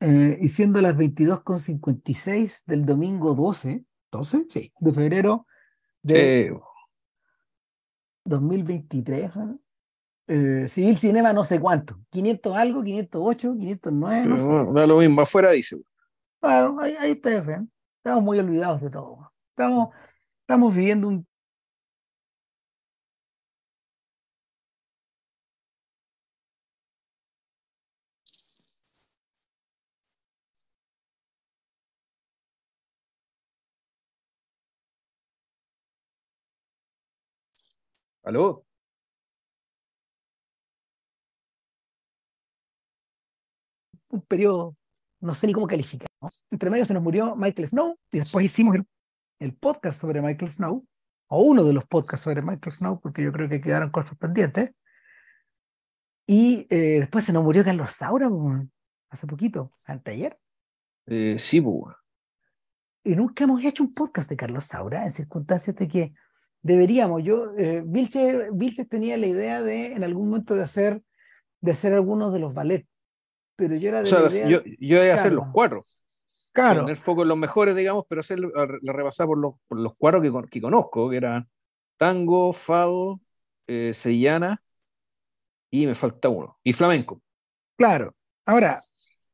Eh, y siendo las 22.56 del domingo 12, 12, sí, de febrero de 2023, eh, Civil Cinema no sé cuánto, 500 algo, 508, 509, no sé. Da lo mismo, afuera dice. Claro, ahí, ahí está, estamos muy olvidados de todo. Estamos, estamos viviendo un ¿Aló? un periodo, no sé ni cómo calificar. Entre medio se nos murió Michael Snow y después hicimos el, el, podcast sobre Michael Snow, o uno de los podcasts sobre Michael Snow, porque yo creo que quedaron cosas pendientes. Y eh, después se nos murió Carlos Saura, hace poquito, anteayer. Eh, sí, pues. Y nunca hemos hecho un podcast de Carlos Saura en circunstancias de que deberíamos. Yo, eh, Vilches, tenía la idea de en algún momento de hacer, de hacer algunos de los ballets, pero yo era de o sea, la idea, yo, yo hacer los cuatro. Claro. Tener foco en los mejores, digamos, pero hacer la repasar por los, por los cuatro que, que conozco, que eran tango, fado, eh, sellana y me falta uno, y flamenco. Claro. Ahora,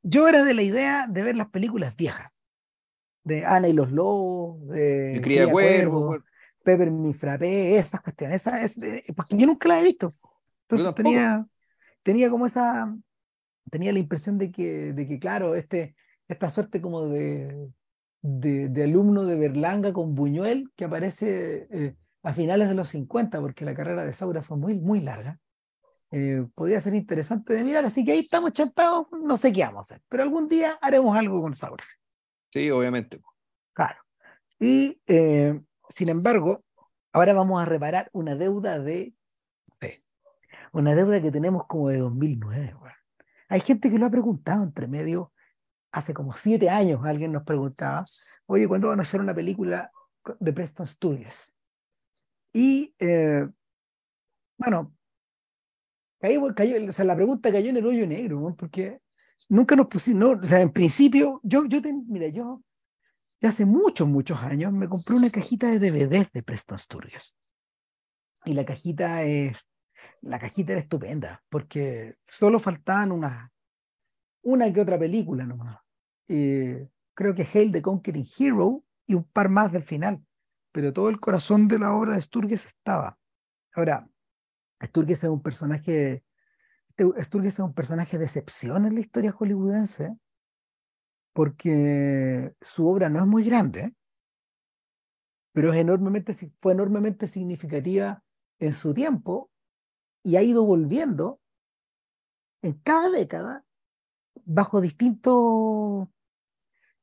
yo era de la idea de ver las películas viejas, de Ana y los Lobos, de, de Cría Cuervo, Cuervo. Pepper Mi Frappé, esas cuestiones, esa, es, porque yo nunca la he visto. Entonces tenía, tenía como esa, tenía la impresión de que, de que claro, este, esta suerte como de, de, de alumno de Berlanga con Buñuel que aparece eh, a finales de los 50, porque la carrera de Saura fue muy, muy larga. Eh, podría ser interesante de mirar, así que ahí estamos chantados, no sé qué vamos a hacer, pero algún día haremos algo con Saura. Sí, obviamente. Claro. Y eh, sin embargo, ahora vamos a reparar una deuda de una deuda que tenemos como de 2009. Bueno. Hay gente que lo ha preguntado entre medio, hace como siete años alguien nos preguntaba, oye, ¿cuándo van a hacer una película de Preston Studios? Y eh, bueno, cayó, cayó, o sea, la pregunta cayó en el hoyo negro, ¿no? porque nunca nos pusimos, no, o sea, en principio, yo, yo te, mira, yo hace muchos, muchos años me compré una cajita de DVDs de Preston Studios. Y la cajita es, la cajita era estupenda, porque solo faltaban una, una que otra película nomás. Creo que Hail the Conquering Hero y un par más del final, pero todo el corazón de la obra de Sturges estaba. Ahora, Sturges es un personaje, Sturges es un personaje de excepción en la historia hollywoodense, porque su obra no es muy grande, pero es enormemente, fue enormemente significativa en su tiempo y ha ido volviendo en cada década bajo distintos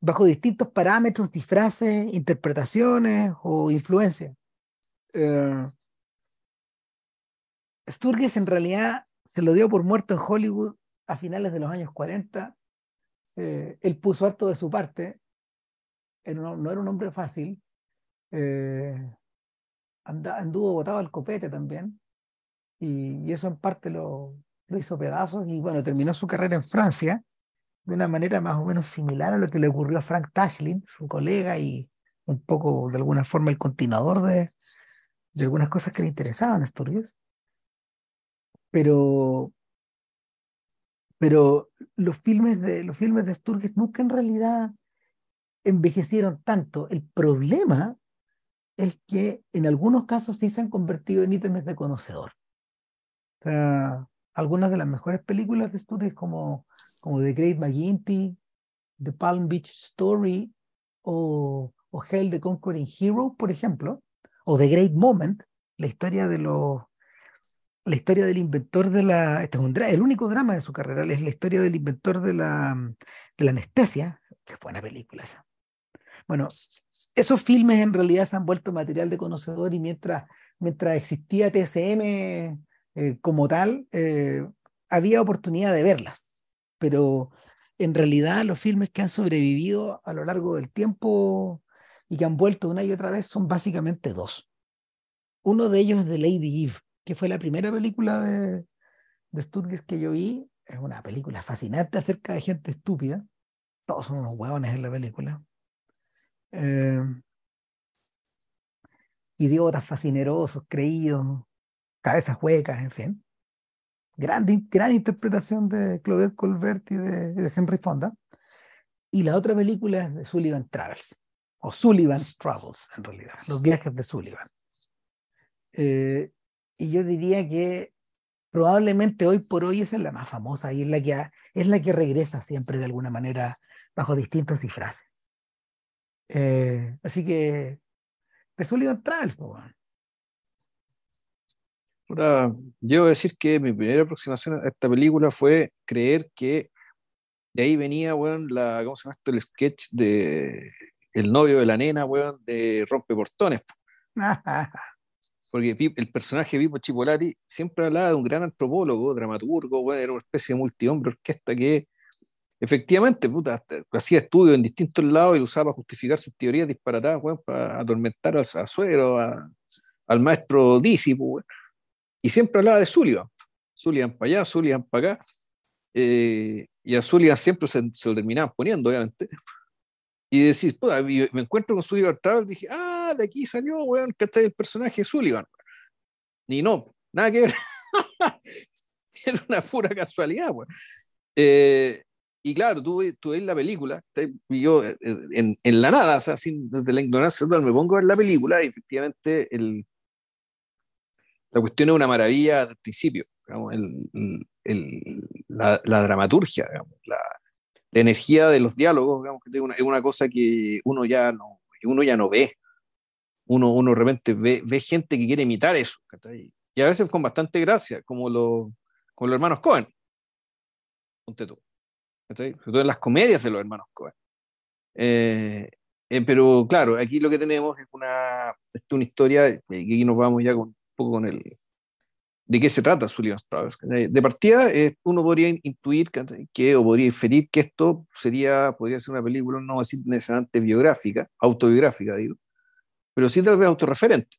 bajo distintos parámetros, disfraces, interpretaciones o influencias. Eh, Sturges en realidad se lo dio por muerto en Hollywood a finales de los años 40. Eh, él puso harto de su parte, no, era un hombre fácil, eh, anduvo botado al copete también, y, eso en parte lo, lo hizo pedazos y bueno, terminó su carrera en Francia de una manera más o menos similar a lo que le ocurrió a Frank Tashlin, su colega y un poco de alguna forma el continuador de, de algunas cosas que le interesaban a Sturges. Pero, pero los filmes de los filmes de Sturges nunca en realidad envejecieron tanto. El problema es que en algunos casos sí se han convertido en ítems de conocedor. Algunas de las mejores películas de Sturges como, como The Great McGinty, The Palm Beach Story o, o Hell the Conquering Hero, por ejemplo, o The Great Moment, la historia de los la historia del inventor de la este es un, el único drama de su carrera es la historia del inventor de la, de la anestesia que fue una película esa bueno esos filmes en realidad se han vuelto material de conocedor y mientras mientras existía TSM eh, como tal, eh, había oportunidad de verlas, pero en realidad los filmes que han sobrevivido a lo largo del tiempo y que han vuelto una y otra vez son básicamente dos. Uno de ellos es The Lady Eve, que fue la primera película de, de Sturges que yo vi. Es una película fascinante acerca de gente estúpida. todos son unos huevones en la película. Eh, idiotas, fascinerosos, creídos, cabezas huecas, en fin. Gran, gran interpretación de Claudette Colbert y de, de, Henry Fonda. Y la otra película es de Sullivan Travels, o Sullivan Travels, en realidad, los viajes de Sullivan. Eh, y yo diría que probablemente hoy por hoy esa es la más famosa y es la que, es la que regresa siempre de alguna manera bajo distintos disfraces. Eh, así que de Sullivan Travels, yo voy a decir que mi primera aproximación a esta película fue creer que de ahí venía, weón, la, ¿cómo se llama esto? El sketch de el novio de la nena, weón, de Rompeportones. Porque el personaje de Pipo Chipolati siempre hablaba de un gran antropólogo, dramaturgo, weón, era una especie de multihombre orquesta que efectivamente, puta, hacía estudios en distintos lados y usaba para justificar sus teorías disparatadas, weón, para atormentar a, a Suero, al maestro Dísipo, weón. Y siempre hablaba de Sullivan. Sullivan para allá, Sullivan para acá. Eh, y a Sullivan siempre se, se, lo terminaban poniendo, obviamente. Y decís, puta, me encuentro con Sullivan Travel, dije, ah, de aquí salió, weón, ¿cachai? El personaje de Sullivan. Y no, nada que ver. Era una pura casualidad, weón. Eh, y claro, tú, tú ves la película, y yo eh, en, en, la nada, o sea, sin, desde la ignorancia, me pongo a ver la película y efectivamente el, la cuestión es una maravilla al principio, el, el, la, dramaturgia, la, la, energía de los diálogos, es una, es una, cosa que uno ya no, uno ya no ve. Uno, uno realmente ve, ve gente que quiere imitar eso, y a veces con bastante gracia, como, lo, como los hermanos Cohen. Ponte tú. Sobre todo en las comedias de los hermanos Cohen. Eh, eh, pero claro, aquí lo que tenemos es una, es una historia, y aquí nos vamos ya con, poco con el de qué se trata Sullivan Travels. De partida, eh, uno podría intuir que, o podría inferir que esto sería, podría ser una película, no así necesariamente biográfica, autobiográfica, digo, pero sí tal vez autorreferente.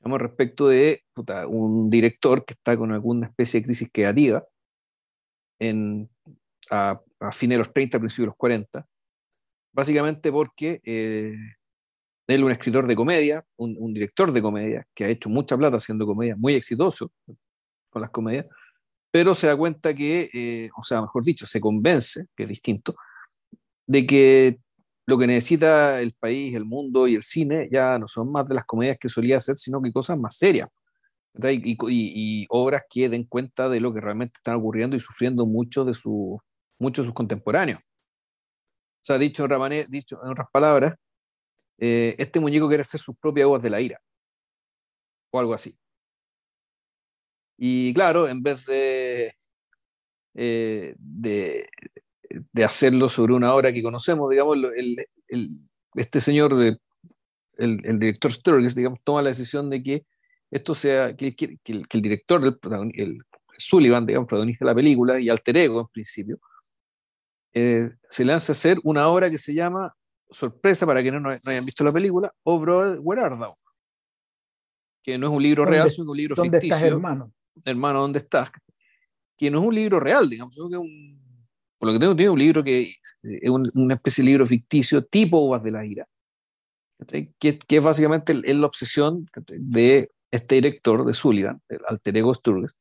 Digamos, respecto de puta, un director que está con alguna especie de crisis creativa en, a, a fines de los 30, principios de los 40, básicamente porque eh, él un escritor de comedia, un, un, director de comedia, que ha hecho mucha plata haciendo comedia, muy exitoso con las comedias, pero se da cuenta que, eh, o sea, mejor dicho, se convence, que es distinto, de que lo que necesita el país, el mundo y el cine ya no son más de las comedias que solía hacer, sino que cosas más serias. Y, obras que den cuenta de lo que realmente están ocurriendo y sufriendo muchos de, sus contemporáneos. O sea, dicho, dicho en otras palabras, eh, este muñeco quiere hacer sus propias aguas de la ira, o algo así. Y claro, en vez de, eh, de, de, hacerlo sobre una obra que conocemos, digamos, el, el, este señor, de, el, el, director Sturgis, digamos, toma la decisión de que esto sea, que, que, que el, director, el, Sullivan, digamos, protagonista de la película, y alter ego en principio, eh, se lanza a hacer una obra que se llama sorpresa para quienes no, no, hayan visto la película, Over Where Art Thou? Que no es un libro real, sino un libro ¿dónde ficticio. Estás, hermano? Hermano, ¿dónde estás? Que no es un libro real, digamos, que un, por lo que tengo, tiene un libro que es un, una especie de libro ficticio tipo Uvas de la Ira, que, que es básicamente es la obsesión de este director de Sullivan, el alter ego Sturges,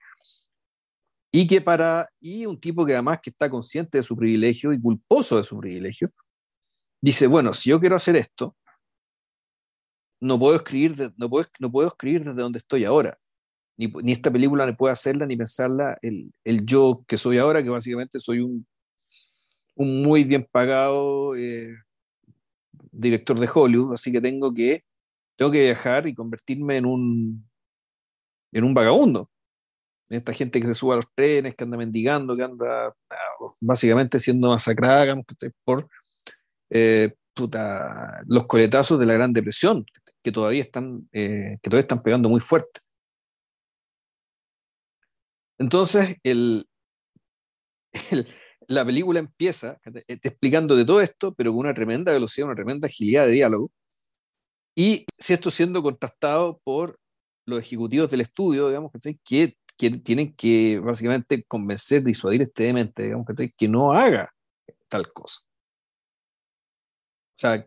y que para, y un tipo que además que está consciente de su privilegio y culposo de su privilegio, dice, bueno, si yo quiero hacer esto, no puedo escribir, de, no, puedo, no puedo escribir desde donde estoy ahora. Ni, ni esta película ni puedo hacerla ni pensarla el, el, yo que soy ahora, que básicamente soy un, un muy bien pagado eh, director de Hollywood, así que tengo que, tengo que viajar y convertirme en un, en un vagabundo. Esta gente que se sube a los trenes, que anda mendigando, que anda ah, básicamente siendo masacrada por eh, puta, los coletazos de la Gran Depresión, que todavía están, eh, que todavía están pegando muy fuerte. Entonces, el, el, la película empieza explicando de todo esto, pero con una tremenda velocidad, una tremenda agilidad de diálogo. Y si esto siendo contrastado por los ejecutivos del estudio, digamos, que, que tienen que básicamente convencer, disuadir este demente, digamos, que no haga tal cosa. sea,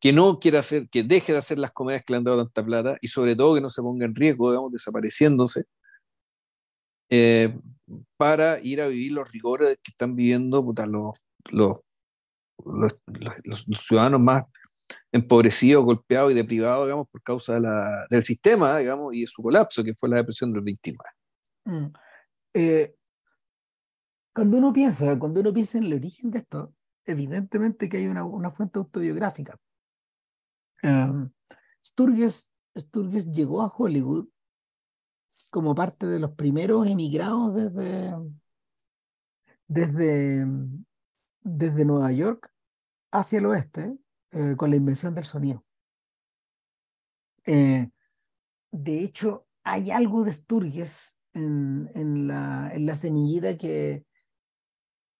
que no quiera hacer, que deje de hacer las comedias que le han dado tanta plata y sobre todo que no se ponga en riesgo, digamos, desapareciéndose, eh, para ir a vivir los rigores que están viviendo los, los, los, ciudadanos más empobrecidos, golpeados y deprivados, digamos, por causa de la, del sistema, digamos, y de su colapso, que fue la depresión del 29. Mm. Eh, cuando uno piensa, cuando uno piensa en el origen de esto, evidentemente que hay una, una fuente autobiográfica. Um, Sturges, Sturges llegó a Hollywood como parte de los primeros emigrados desde, desde, desde Nueva York hacia el oeste eh, con la invención del sonido. Eh, de hecho, hay algo de Sturges en, en, la, en la semillita que,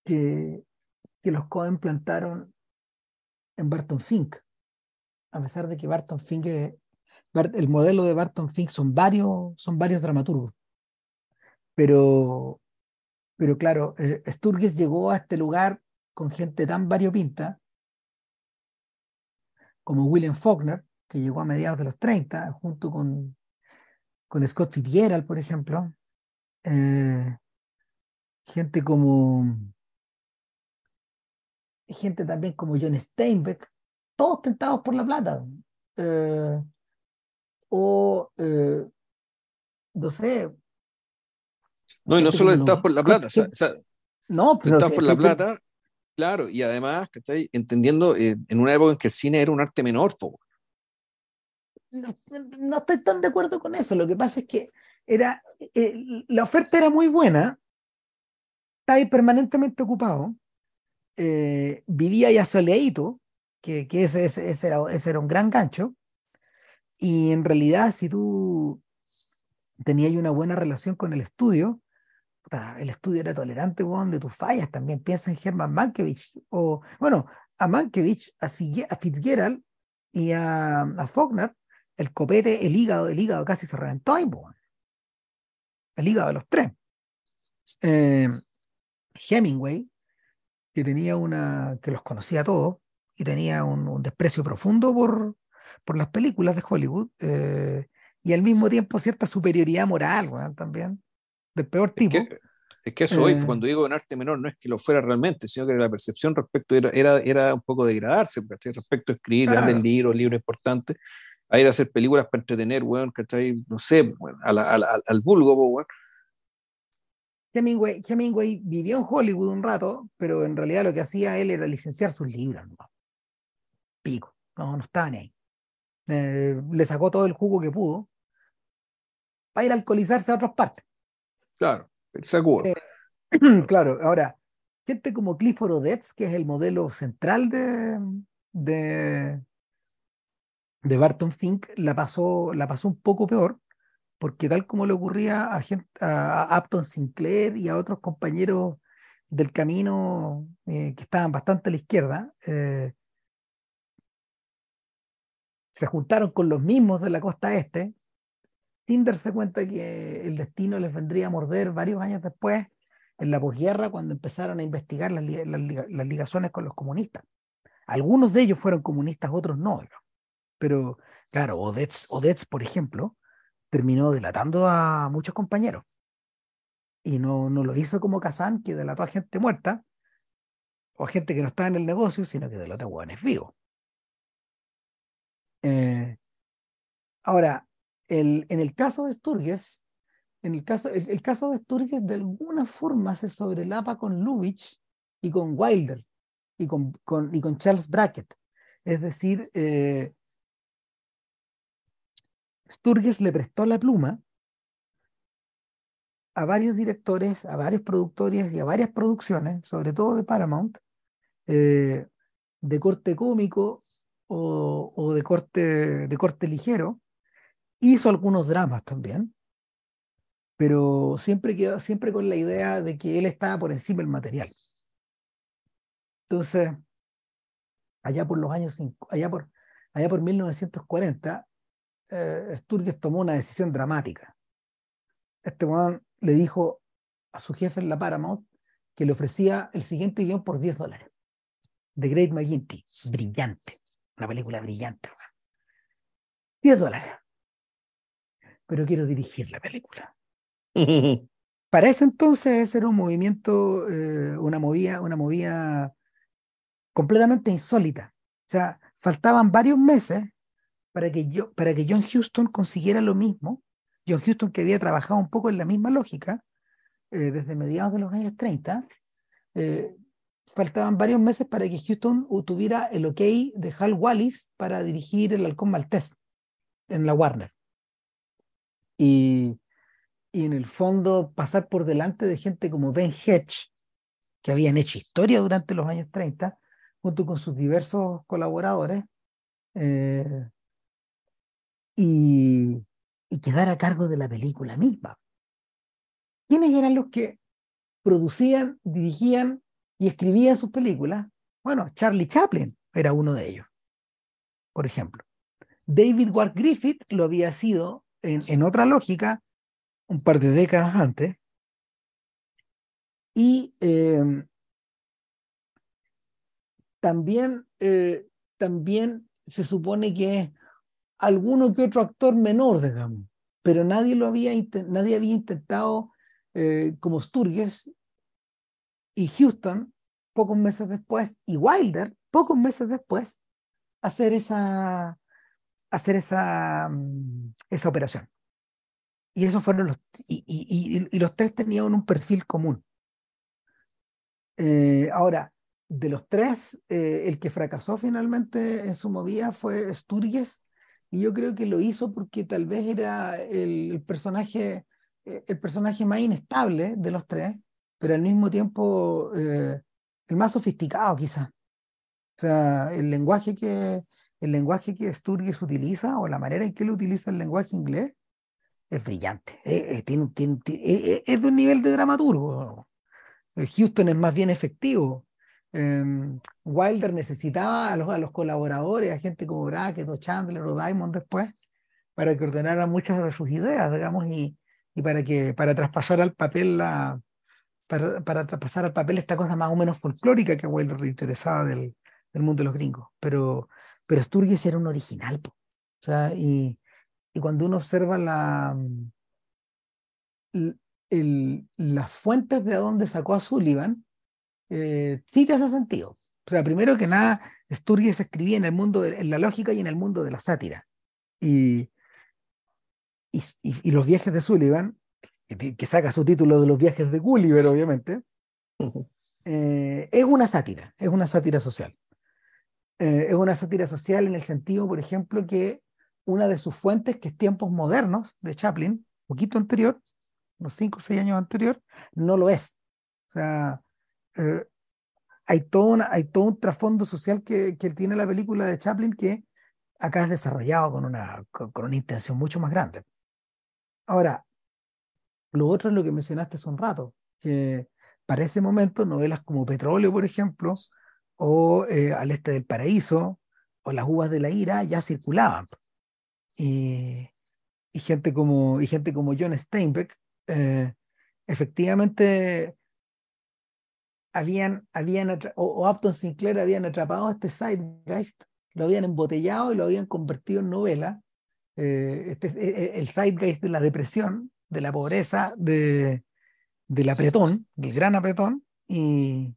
que, que los Cohen plantaron en Barton Fink a pesar de que Barton Fink, el modelo de Barton Fink son varios, son varios dramaturgos. Pero, pero claro, eh, Sturges llegó a este lugar con gente tan variopinta como William Faulkner, que llegó a mediados de los 30, junto con, con Scott Fitzgerald, por ejemplo. Eh, gente como gente también como John Steinbeck, todos tentados por la plata. Eh, o, eh, no sé. No, y no solo tentados por la plata. no, pero tentados por la plata, claro, y además, ¿cachai? Entendiendo eh, en una época en que el cine era un arte menor. No, no, estoy tan de acuerdo con eso. Lo que pasa es que era, la oferta era muy buena, estaba permanentemente ocupado, vivía ya soleadito, que, ese, ese, era, ese, era, un gran gancho. Y en realidad, si tú tenías una buena relación con el estudio, el estudio era tolerante de tus fallas. También piensa en Herman Mankiewicz, o bueno, a Mankiewicz, a Fitzgerald y a, Faulkner, el copete, el hígado, el hígado casi se reventó ahí, el hígado de los tres. Eh, Hemingway, que tenía una, que los conocía todos, y tenía un, desprecio profundo por, por, las películas de Hollywood eh, y al mismo tiempo cierta superioridad moral también, del peor tipo. Es que, eso hoy, eh, cuando digo en arte menor, no es que lo fuera realmente, sino que la percepción respecto era, era, era un poco degradarse, respecto a escribir grandes libros, libros importantes, a ir a hacer películas para entretener, bueno, No sé, al vulgo, bueno Hemingway, vivió en Hollywood un rato, pero en realidad lo que hacía él era licenciar sus libros. ¿no? pico, no, no estaban ahí. Eh, le sacó todo el jugo que pudo para ir a alcoholizarse a otras partes. Claro, seguro. Eh, claro, ahora, gente como Clifford Odets, que es el modelo central de, de, de Barton Fink, la pasó, la pasó un poco peor, porque tal como le ocurría a, gente, a Upton Sinclair y a otros compañeros del camino eh, que estaban bastante a la izquierda, se juntaron con los mismos de la costa este, sin darse cuenta que el destino les vendría a morder varios años después, en la posguerra, cuando empezaron a investigar las, ligaciones con los comunistas. Algunos de ellos fueron comunistas, otros no. Pero, claro, Odets, Odets, por ejemplo, terminó delatando a muchos compañeros. Y no, no lo hizo como Kazán, que delató a gente muerta, o a gente que no estaba en el negocio, sino que delató a hueones vivos. Eh, ahora, en el caso de Sturges, en el caso, el, caso de Sturges de alguna forma se sobrelapa con Lubitsch y con Wilder y con, con, y con Charles Brackett. Es decir, eh, Sturges le prestó la pluma a varios directores, a varios productores y a varias producciones, sobre todo de Paramount, eh, de corte cómico o, de, corte, de corte ligero. Hizo algunos dramas también, pero siempre, quedó, siempre con la idea de que él estaba por encima del material. Entonces, allá por los años, allá por, allá por 1940, eh, Sturges tomó una decisión dramática. Este man le dijo a su jefe en la Paramount que le ofrecía el siguiente guion por 10 dólares. The Great McGinty, brillante Una película brillante. 10 dólares. Pero quiero dirigir la película. Para ese entonces ese era un movimiento, eh, una movida, una movida completamente insólita. O sea, faltaban varios meses para que, yo, para que John Houston consiguiera lo mismo. John Houston que había trabajado un poco en la misma lógica eh, desde mediados de los años 30, eh, faltaban varios meses para que Houston tuviera el ok de Hal Wallis para dirigir El Halcón Maltés en la Warner. Y, y en el fondo pasar por delante de gente como Ben Hedge, que habían hecho historia durante los años 30, junto con sus diversos colaboradores, eh, y, y quedar a cargo de la película misma. ¿Quiénes eran los que producían, dirigían y escribían sus películas? Bueno, Charlie Chaplin era uno de ellos, por ejemplo. David Ward Griffith lo había sido en, en otra lógica un par de décadas antes. Y eh, también, eh, también se supone que alguno que otro actor menor, digamos, pero nadie lo había, nadie había intentado eh, como Sturges y Houston pocos meses después y Wilder pocos meses después hacer esa hacer esa, mm, esa operación. Y esos fueron los y, y, y los tres tenían un perfil común. Eh, ahora, de los tres, eh, el que fracasó finalmente en su movida fue Sturges, y yo creo que lo hizo porque tal vez era el personaje, eh, el personaje más inestable de los tres, pero al mismo tiempo eh, el más sofisticado quizás. O sea, el lenguaje que, el lenguaje que Sturges utiliza o la manera en que él utiliza el lenguaje inglés es brillante. Es, tiene, tiene, es de un nivel de dramaturgo. Houston es más bien efectivo. Um, Wilder necesitaba a los, a los colaboradores, a gente como Brackett o Chandler o Diamond después, para que ordenaran muchas de sus ideas, digamos, y, y para que para traspasar al papel la para, para, traspasar al papel esta cosa más o menos folclórica que a Wilder le interesaba del, del mundo de los gringos. Pero, pero Sturges era un original. O sea, y, y cuando uno observa la, el, el, las fuentes de dónde sacó a Sullivan, eh, sí te hace sentido. O sea, primero que nada, Sturges escribía en el mundo, de, en la lógica y en el mundo de la sátira. Y, y, y los viajes de Sullivan, que, que, saca su título de los viajes de Gulliver, obviamente, eh, es una sátira, es una sátira social. Eh, es una sátira social en el sentido, por ejemplo, que una de sus fuentes, que es Tiempos Modernos, de Chaplin, poquito anterior, unos 5 o 6 años anterior, no lo es. O sea, eh, hay, todo una, hay todo un trasfondo social que, que tiene la película de Chaplin que acá es desarrollado con una, con, con una intención mucho más grande. Ahora, lo otro es lo que mencionaste hace un rato, que para ese momento novelas como Petróleo, por ejemplo, o eh, Al Este del Paraíso, o Las Uvas de la Ira ya circulaban. Y, y gente, como, y gente como John Steinbeck, eh, efectivamente habían, habían o, o, Upton Sinclair habían atrapado este Zeitgeist, lo habían embotellado y lo habían convertido en novela. Eh, este es el Zeitgeist de la depresión, de la pobreza, de, del apretón, del gran apretón, y,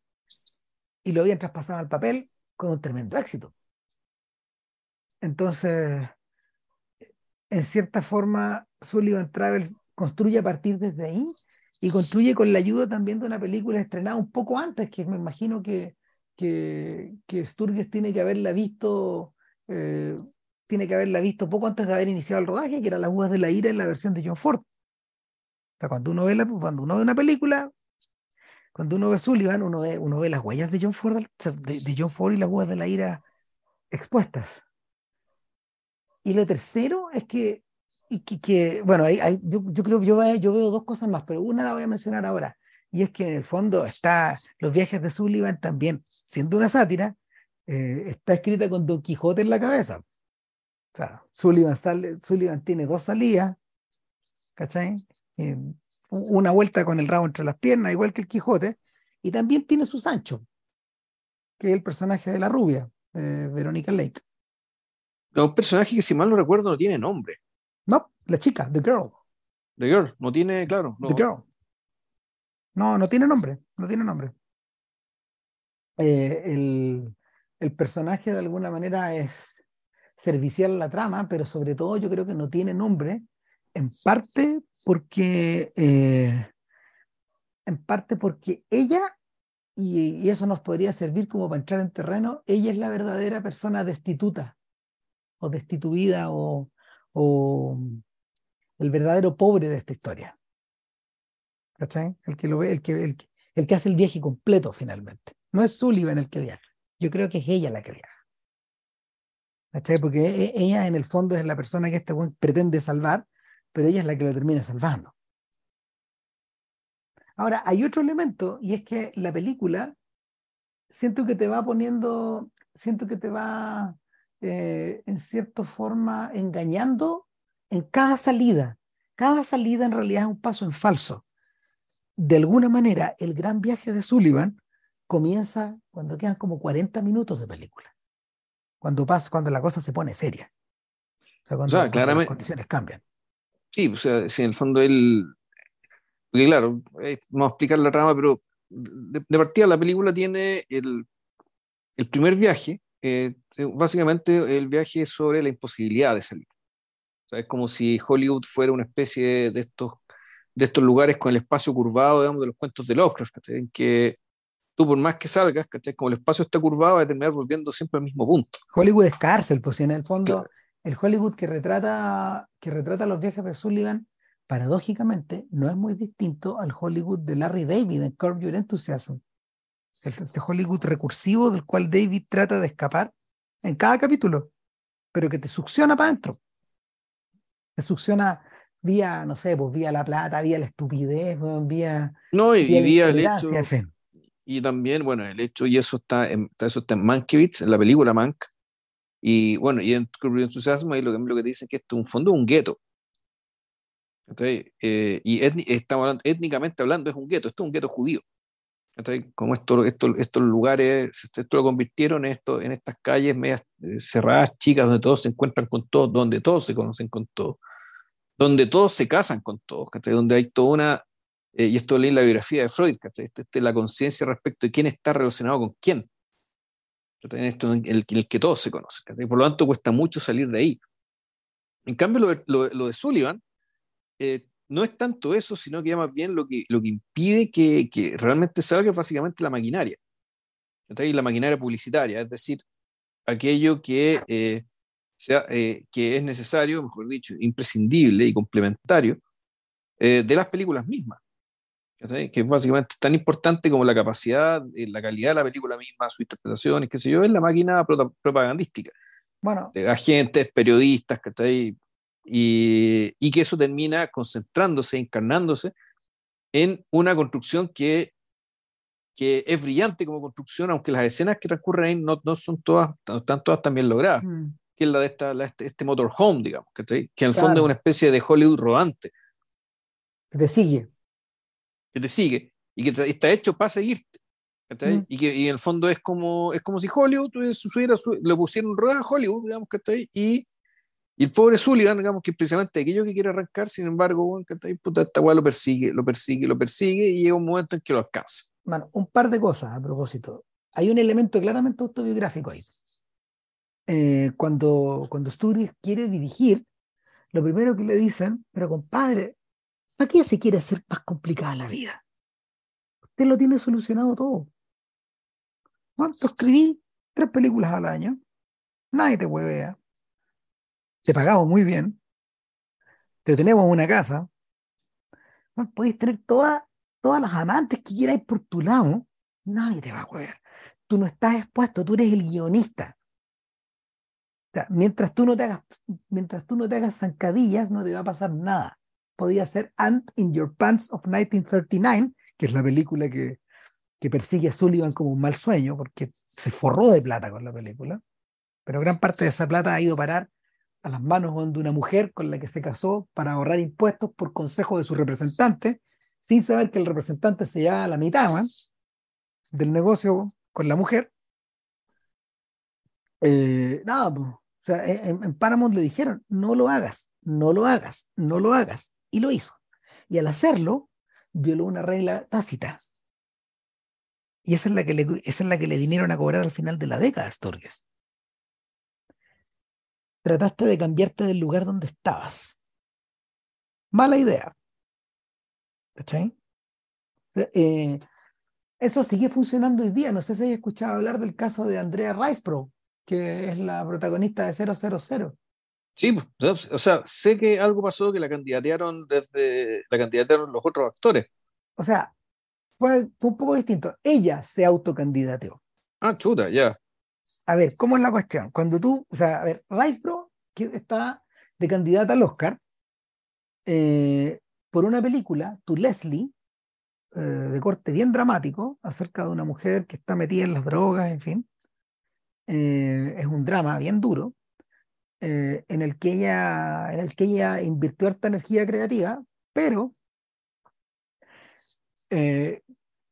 y lo habían traspasado al papel con un tremendo éxito. Entonces, en cierta forma, Sullivan Travels construye a partir desde ahí y construye con la ayuda también de una película estrenada un poco antes, que me imagino que, que, Sturges tiene que haberla visto, eh, tiene que haberla visto poco antes de haber iniciado el rodaje, que era Las Uvas de la Ira en la versión de John Ford. Sea, cuando uno ve, la, cuando uno ve una película, cuando uno ve Sullivan, uno ve, uno ve las huellas de John Ford, de, de John Ford y las Uvas de la Ira expuestas. Y lo tercero es que y que, que bueno, hay, hay, yo, yo, creo que yo, yo, veo dos cosas más, pero una la voy a mencionar ahora, y es que en el fondo está Los viajes de Sullivan también, siendo una sátira, eh, está escrita con Don Quijote en la cabeza. O sea, Sullivan, sale, Sullivan tiene dos salidas, ¿cachai? Eh, una vuelta con el rabo entre las piernas, igual que el Quijote, y también tiene su Sancho, que es el personaje de la rubia, de Verónica Lake. un personaje que si mal no recuerdo no tiene nombre. No, la chica, The Girl. The Girl, no tiene, claro. The Girl. No, no tiene nombre, no tiene nombre. Eh, el, el personaje de alguna manera es servicial a la trama, pero sobre todo yo creo que no tiene nombre, en parte porque, eh, en parte porque ella, y, eso nos podría servir como para entrar en terreno, ella es la verdadera persona destituta o destituida o, o el verdadero pobre de esta historia. ¿Cachai? El que, lo ve, el, que, el, el que hace el viaje completo finalmente. No es Sullivan el que viaja. Yo creo que es ella la que viaja. ¿Cachai? Porque e, ella en el fondo es la persona que este pretende salvar, pero ella es la que lo termina salvando. Ahora, hay otro elemento, y es que la película siento que te va poniendo, siento que te va eh, en cierta forma engañando en cada salida. Cada salida en realidad es un paso en falso. De alguna manera, el gran viaje de Sullivan comienza cuando quedan como 40 minutos de película. Cuando pasa, cuando la cosa se pone seria. O sea, cuando, las condiciones cambian. Sí, o sea, si en el fondo él. Porque claro, eh, vamos a explicar la trama, pero de, partida la película tiene el, el primer viaje, eh, básicamente el viaje sobre la imposibilidad de salir. O sea, es como si Hollywood fuera una especie de estos, de estos lugares con el espacio curvado, digamos, de los cuentos de Lovecraft, en que tú por más que salgas, ¿cachai? Como el espacio está curvado, va a terminar volviendo siempre al mismo punto. Hollywood es cárcel, pues en el fondo, el Hollywood que retrata, que retrata los viajes de Sullivan, paradójicamente, no es muy distinto al Hollywood de Larry David en Curb Your Enthusiasm. El, este Hollywood recursivo del cual David trata de escapar en cada capítulo, pero que te succiona para adentro. Te succiona vía, no sé, pues vía la plata, vía la estupidez, vía. No, y vía, el hecho y también, bueno, el hecho, y eso está en, eso está en Mankiewicz, en la película Mank, y bueno, y en entusiasmo, ahí lo lo que dicen que esto es un fondo un gueto. Eh, y estamos hablando, étnicamente hablando, es un gueto, esto es un gueto judío. Entonces, como esto, esto, estos lugares, esto lo convirtieron en, esto, en estas calles medias eh, cerradas, chicas, donde todos se encuentran con todos, donde todos se conocen con todos, donde todos se casan con todos, donde hay toda una eh, y esto leí en la biografía de Freud, ¿cachai? Este, este, la conciencia respecto de quién está relacionado con quién. En el, que todos se conocen. Por lo tanto, cuesta mucho salir de ahí. En cambio, lo de, Sullivan eh, no es tanto eso, sino que más bien lo que, lo que impide que, realmente salga es básicamente la maquinaria. La maquinaria publicitaria, es decir, aquello que, eh, sea, que es necesario, mejor dicho, imprescindible y complementario de las películas mismas que básicamente es tan importante como la capacidad, eh, la calidad de la película misma, su interpretación, qué sé yo, es la máquina propagandística. Bueno. De agentes, periodistas, ¿cachai? Y, y que eso termina concentrándose, encarnándose en una construcción que, que es brillante como construcción, aunque las escenas que transcurren ahí no, no son todas, no están todas también logradas, mm. que es la de esta, este, este, motorhome, digamos, ¿cachai? que en el fondo es una especie de Hollywood rodante. Que te sigue que te sigue y que está hecho para seguirte. Mm. Y que y en el fondo es como, es como si Hollywood subiera, lo pusieron rueda a Hollywood, digamos, que y, y el pobre Sullivan, digamos, que precisamente aquello que quiere arrancar, sin embargo, que puta, esta weá lo persigue, lo persigue, lo persigue y llega un momento en que lo alcanza. Bueno, un par de cosas a propósito. Hay un elemento claramente autobiográfico ahí. Eh, cuando, cuando Studios quiere dirigir, lo primero que le dicen, pero compadre, ¿Para qué se quiere hacer más complicada la vida? Usted lo tiene solucionado todo. ¿Cuánto escribí? Tres películas al año. Nadie te huevea. Te pagamos muy bien. Te tenemos una casa. Podéis tener todas, todas las amantes que quieras por tu lado. Nadie te va a huevear. Tú no estás expuesto, tú eres el guionista. mientras tú no te hagas, mientras tú no te hagas zancadillas, no te va a pasar nada podía ser Ant in Your Pants of 1939, que es la película que, que persigue a Sullivan como un mal sueño, porque se forró de plata con la película, pero gran parte de esa plata ha ido a parar a las manos de una mujer con la que se casó para ahorrar impuestos por consejo de su representante, sin saber que el representante se llevaba la mitad del negocio con la mujer. Eh, nada, O sea, en, en Paramount le dijeron, no lo hagas, no lo hagas, no lo hagas. Y lo hizo. Y al hacerlo, violó una regla tácita. Y esa es la que le, esa es la que le vinieron a cobrar al final de la década, Astorgues. Trataste de cambiarte del lugar donde estabas. Mala idea. ¿Cachai? Eh, eso sigue funcionando hoy día. No sé si hay escuchado hablar del caso de Andrea Ricebro, que es la protagonista de 000. Sí, o sea, sé que algo pasó que la candidatearon desde la candidatearon los otros actores. O sea, fue, un poco distinto. Ella se autocandidateó. Ah, chuta, ya. A ver, ¿cómo es la cuestión? Cuando tú, o sea, a ver, Ricebro que está de candidata al Oscar eh, por una película, Tu Leslie, eh, de corte bien dramático, acerca de una mujer que está metida en las drogas, en fin. Eh, es un drama bien duro, en, el que ella, en el que ella invirtió harta energía creativa, pero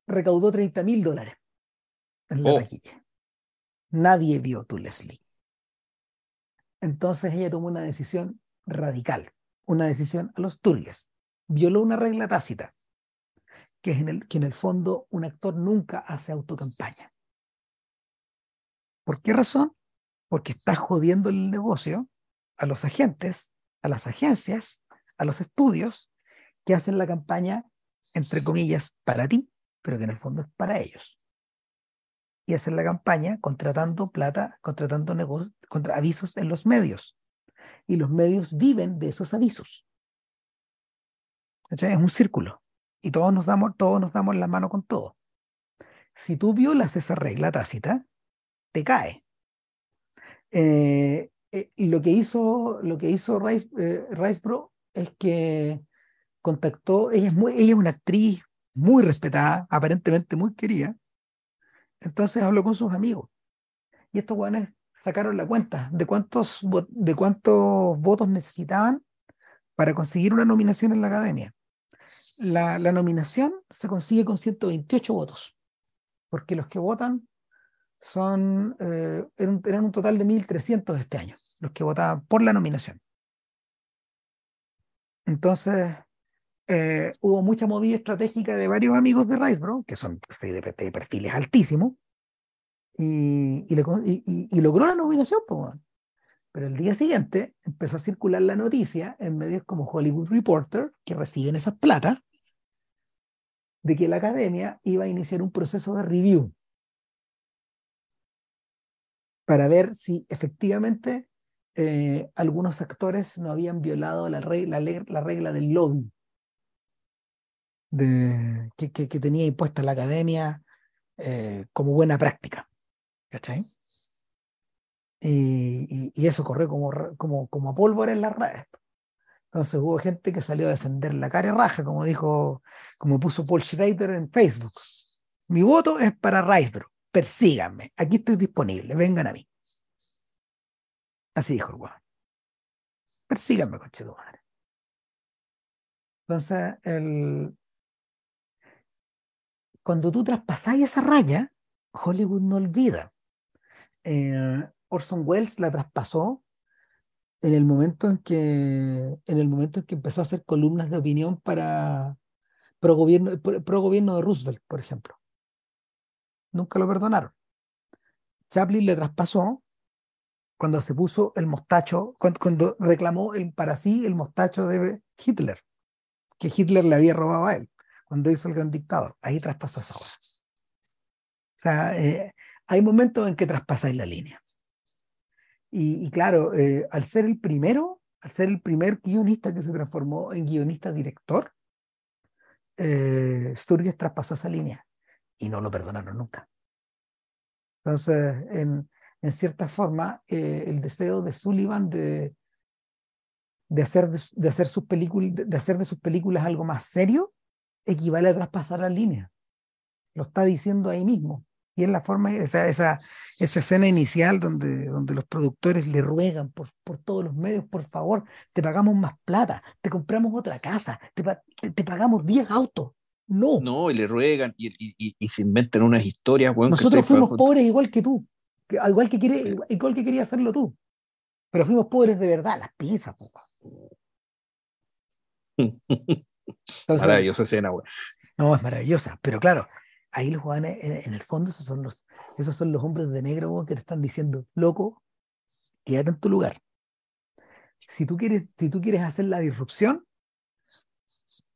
recaudó 30 mil dólares en la oh. taquilla. Nadie vio tu Leslie. Entonces ella tomó una decisión radical, una decisión a los turgues. Violó una regla tácita, que es en el, que en el fondo un actor nunca hace autocampaña. ¿Por qué razón? Porque está jodiendo el negocio a los agentes, a las agencias, a los estudios que hacen la campaña, entre comillas, para ti, pero que en el fondo es para ellos. Y hacen la campaña contratando plata, contratando negocios, contra avisos en los medios. Y los medios viven de esos avisos. Es un círculo. Y todos nos damos, todos nos damos la mano con todo. Si tú violas esa regla tácita, te cae. Eh, eh, lo que hizo, lo que hizo Rice, eh, es que contactó, ella es, una actriz muy respetada, aparentemente muy querida. Entonces habló con sus amigos. Y estos guanes sacaron la cuenta de cuántos, de cuántos votos necesitaban para conseguir una nominación en la academia. La, la nominación se consigue con 128 votos, porque los que votan son, eh, eran, un total de 1.300 este año, los que votaban por la nominación. Entonces, eh, hubo mucha movida estratégica de varios amigos de Ricebro, que son de, perfiles altísimos, y, y, logró la nominación. Pero el día siguiente empezó a circular la noticia en medios como Hollywood Reporter, que reciben esas plata, de que la academia iba a iniciar un proceso de review para ver si efectivamente eh, algunos actores no habían violado la, regla, la regla del lobby de, que, que, tenía impuesta la academia eh, como buena práctica. ¿Cachai? Y, y, eso corrió como, como, como a pólvora en las redes. Entonces hubo gente que salió a defender la cara raja, como dijo, como puso Paul Schrader en Facebook. Mi voto es para Ricebro persíganme, aquí estoy disponible, vengan a mí. Así dijo el weón. Persíganme, coche tu madre. Entonces, cuando tú traspasáis esa raya, Hollywood no olvida. Eh, Orson Welles la traspasó en el momento en que en el momento en que empezó a hacer columnas de opinión para pro gobierno, pro gobierno de Roosevelt, por ejemplo nunca lo perdonaron. Chaplin le traspasó cuando se puso el mostacho, cuando, reclamó el, para sí el mostacho de Hitler, que Hitler le había robado a él, cuando hizo el gran dictador. Ahí traspasó esa hora. O sea, eh, hay momentos en que traspasáis la línea. Y, claro, eh, al ser el primero, al ser el primer guionista que se transformó en guionista director, eh, Sturges traspasó esa línea y no lo perdonaron nunca. Entonces, en, cierta forma, eh, el deseo de Sullivan de, de, hacer, de, hacer sus películas, de hacer de sus películas algo más serio equivale a traspasar la línea. Lo está diciendo ahí mismo. Y es la forma, esa, esa, esa escena inicial donde, donde los productores le ruegan por, por todos los medios, por favor, te pagamos más plata, te compramos otra casa, te, te pagamos 10 autos. No. No, y le ruegan y, se inventan unas historias. Nosotros fuimos pobres igual que tú, igual que, quiere, igual que quería hacerlo tú. Pero fuimos pobres de verdad, las pizzas. Entonces, Maravillosa escena, güey. No, es maravillosa, pero claro, ahí los jugadores, en, en el fondo, esos son los, esos son los hombres de negro que te están diciendo, loco, quédate en tu lugar. Si tú quieres, si tú quieres hacer la disrupción,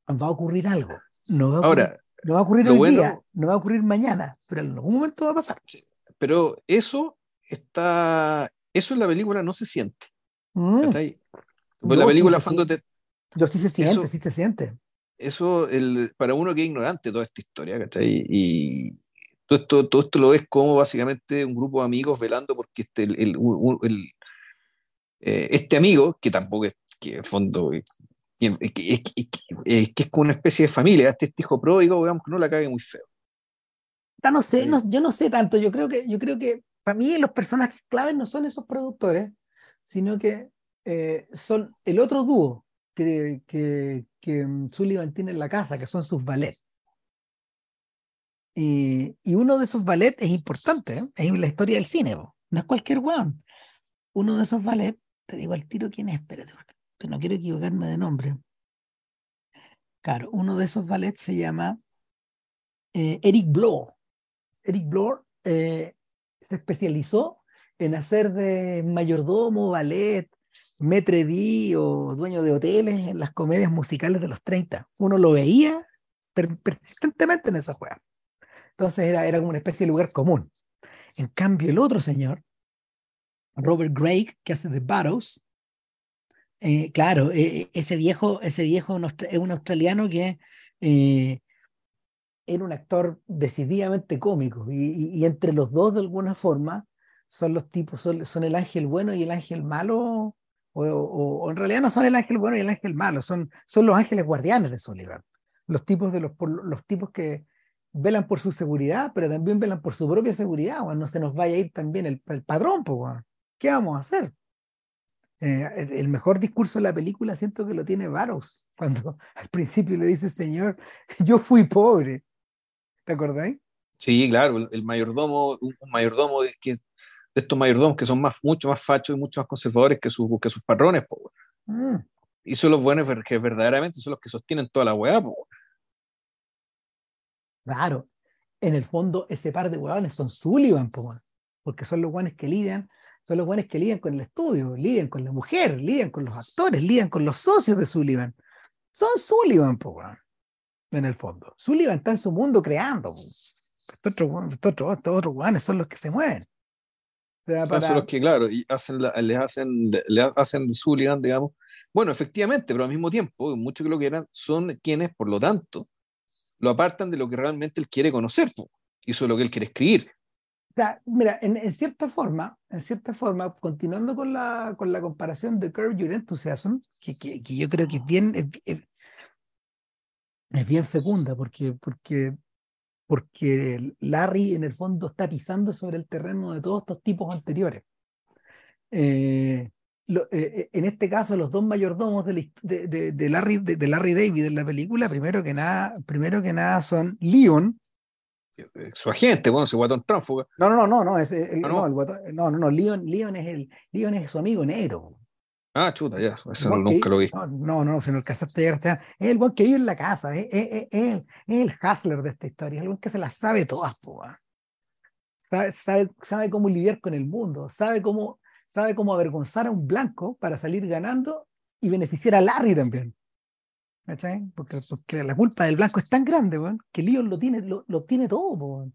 va a ocurrir algo. No va a ocurrir, Ahora, no va a ocurrir hoy bueno- día, no va a ocurrir mañana, pero en algún momento va a pasar. pero eso está, eso en la película no se siente, Mm. Pues la sí película, se cuando te- Yo sí se siente, Eso- sí se siente. eso el, para uno que es ignorante toda esta historia, ¿cachai? Y todo esto, todo esto lo ves como básicamente un grupo de amigos velando porque este, el, el- el- eh, este amigo, que tampoco es, que en fondo, que, que- que- que- que es como una especie de familia, este, este hijo pródigo, digamos, que no la cague muy feo. No sé, no- yo no sé tanto. Yo creo que, yo creo que para mí los personajes claves no son esos productores, sino que eh, son el otro dúo que, que, que mm, Sullivan tiene en la casa, que son sus ballets. Y, y uno de esos ballets es importante, ¿eh? es la historia del cine, po. no es cualquier weón. Uno de esos ballets, te digo al tiro quién es, espérate, porque no quiero equivocarme de nombre. Claro, uno de esos ballets se llama eh, Eric Bloor. Eric Bloor eh, se especializó en hacer de mayordomo, ballet, maître o dueño de hoteles en las comedias musicales de los 30. Uno lo veía per- persistentemente en esa juega. Entonces era, era como una especie de lugar común. En cambio, el otro señor, Robert Gray, que hace The Barrows, eh, claro, eh, ese viejo, ese viejo es un australiano que eh, era un actor decididamente cómico y, entre los dos de alguna forma son los tipos, son, el ángel bueno y el ángel malo, o, en realidad no son el ángel bueno y el ángel malo, son, son los ángeles guardianes de Sullivan, los tipos, de los, los tipos que velan por su seguridad, pero también velan por su propia seguridad, weón, no se nos vaya a ir también el, padrón. ¿qué vamos a hacer? Eh, el mejor discurso de la película siento que lo tiene Barrows, cuando al principio le dice, señor, yo fui pobre. ¿Te acordáis? Sí, claro, el, el mayordomo, un, un mayordomo de, que, de estos mayordomos que son más, mucho más fachos y mucho más conservadores que, sus que sus patrones, po. Mm, y son los buenos que verdaderamente son los que sostienen toda la weá, po, claro. En el fondo, ese par de huevones son Sullivan, po, porque son los hueones que lidian, son los hueones que lidian con el estudio, lidian con la mujer, lidian con los actores, lidian con los socios de Sullivan. Son Sullivan, po, en el fondo. Sullivan está en su mundo creando. po. Estos otros estos otros- estos otros hueones son los que se mueven. O sea, Son los que, claro, y hacen la- les hacen, le hacen Sullivan, digamos. Bueno, efectivamente, pero al mismo tiempo, mucho que lo que eran son quienes, por lo tanto, lo apartan de lo que realmente él quiere conocer, po, y es lo que él quiere escribir. Mira, en, en cierta forma, en cierta forma, continuando con la, con la comparación de Curb Your Enthusiasm, que, que, que yo creo que es bien, es, es- es bien fecunda, porque, porque, porque Larry en el fondo está pisando sobre el terreno de todos estos tipos anteriores. Eh, lo- eh, eh, en este caso, los dos mayordomos de, la de, de- de Larry, de, Larry David en la película, primero que nada, primero que nada son Leon, Su agente, bueno, ese guatón tránsfuga. No, no, no, no, no, es el, Ah, no, no. el guato- no, no, no, Leon, Leon es el, Leon es su amigo negro. Ah, chuta, ya, eso no- nunca lo vi. No, no, no, si no alcanzaste a llegar allá. Es el guan que vive en la casa, es, es, es- es el, hustler de esta historia, es el guan que se las sabe todas, po, sabe, sabe, sabe cómo lidiar con el mundo, sabe cómo, sabe cómo avergonzar a un blanco para salir ganando y beneficiar a Larry también. ¿Cachai? Porque, porque la culpa del blanco es tan grande, weón, que Leon lo tiene, lo, lo tiene todo, weón.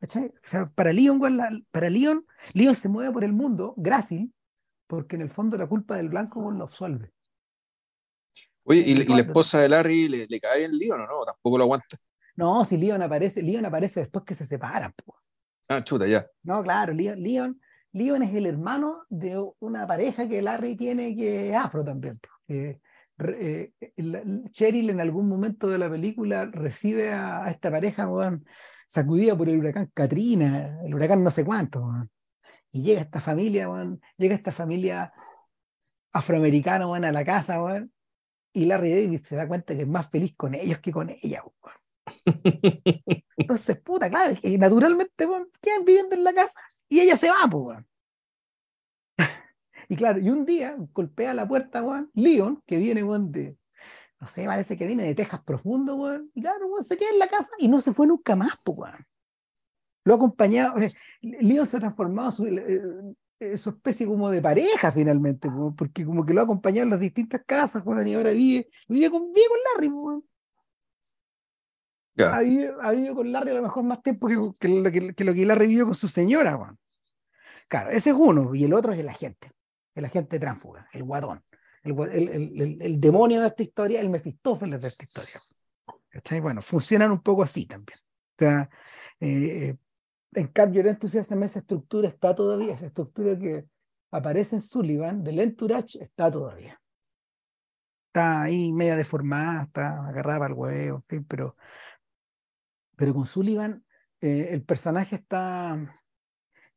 ¿Cachai? O sea, para Leon, weón, la- para Leon, Leon se mueve por el mundo grácil, porque en el fondo la culpa del blanco weón, lo absuelve. Oye, ¿y, y la esposa de Larry le, le cae en lío o no? Tampoco lo aguanta. No, si Leon aparece, Leon aparece después que se separan. po. Ah, chuta, ya. No, claro, Leon, Leon, Leon es el hermano de una pareja que Larry tiene que es afro también. Eh, Cheryl en algún momento de la película recibe a, a esta pareja sacudida por el huracán Katrina, el huracán no sé cuánto. Y llega esta familia, llega esta familia afroamericana a la casa, y Larry David se da cuenta que es más feliz con ellos que con ella. Entonces, puta, claro, que naturalmente quedan viviendo en la casa y ella se va, pues. Y claro, y un día golpea la puerta, weón, Leon, que viene, weón, de, no sé, parece que viene de Texas profundo, weón, y claro, weón, se queda en la casa y no se fue nunca más, pues, weón. Lo ha acompañado, Leon se ha transformado su, eh, eh, su especie como de pareja finalmente, weón, porque como que lo ha acompañado en las distintas casas, weón, y ahora vive, vive con, vive con Larry, weón. Ha, vivido, ha, vivido, con Larry a lo mejor más tiempo que, que, lo, que, que lo que Larry vivió con su señora, weón. Claro, ese es uno, y el otro es el agente, el agente tránsfuga, el guadón, el, el, el, el demonio de esta historia, el Mefistófeles de esta historia. ¿Está? Bueno, funcionan un poco así también. O sea, eh, en cambio, el entusiasmo, esa estructura está todavía, esa estructura que aparece en Sullivan, del entourage, está todavía. Está ahí media deformada, está agarrada al huevo, en fin, pero, pero con Sullivan eh, el personaje está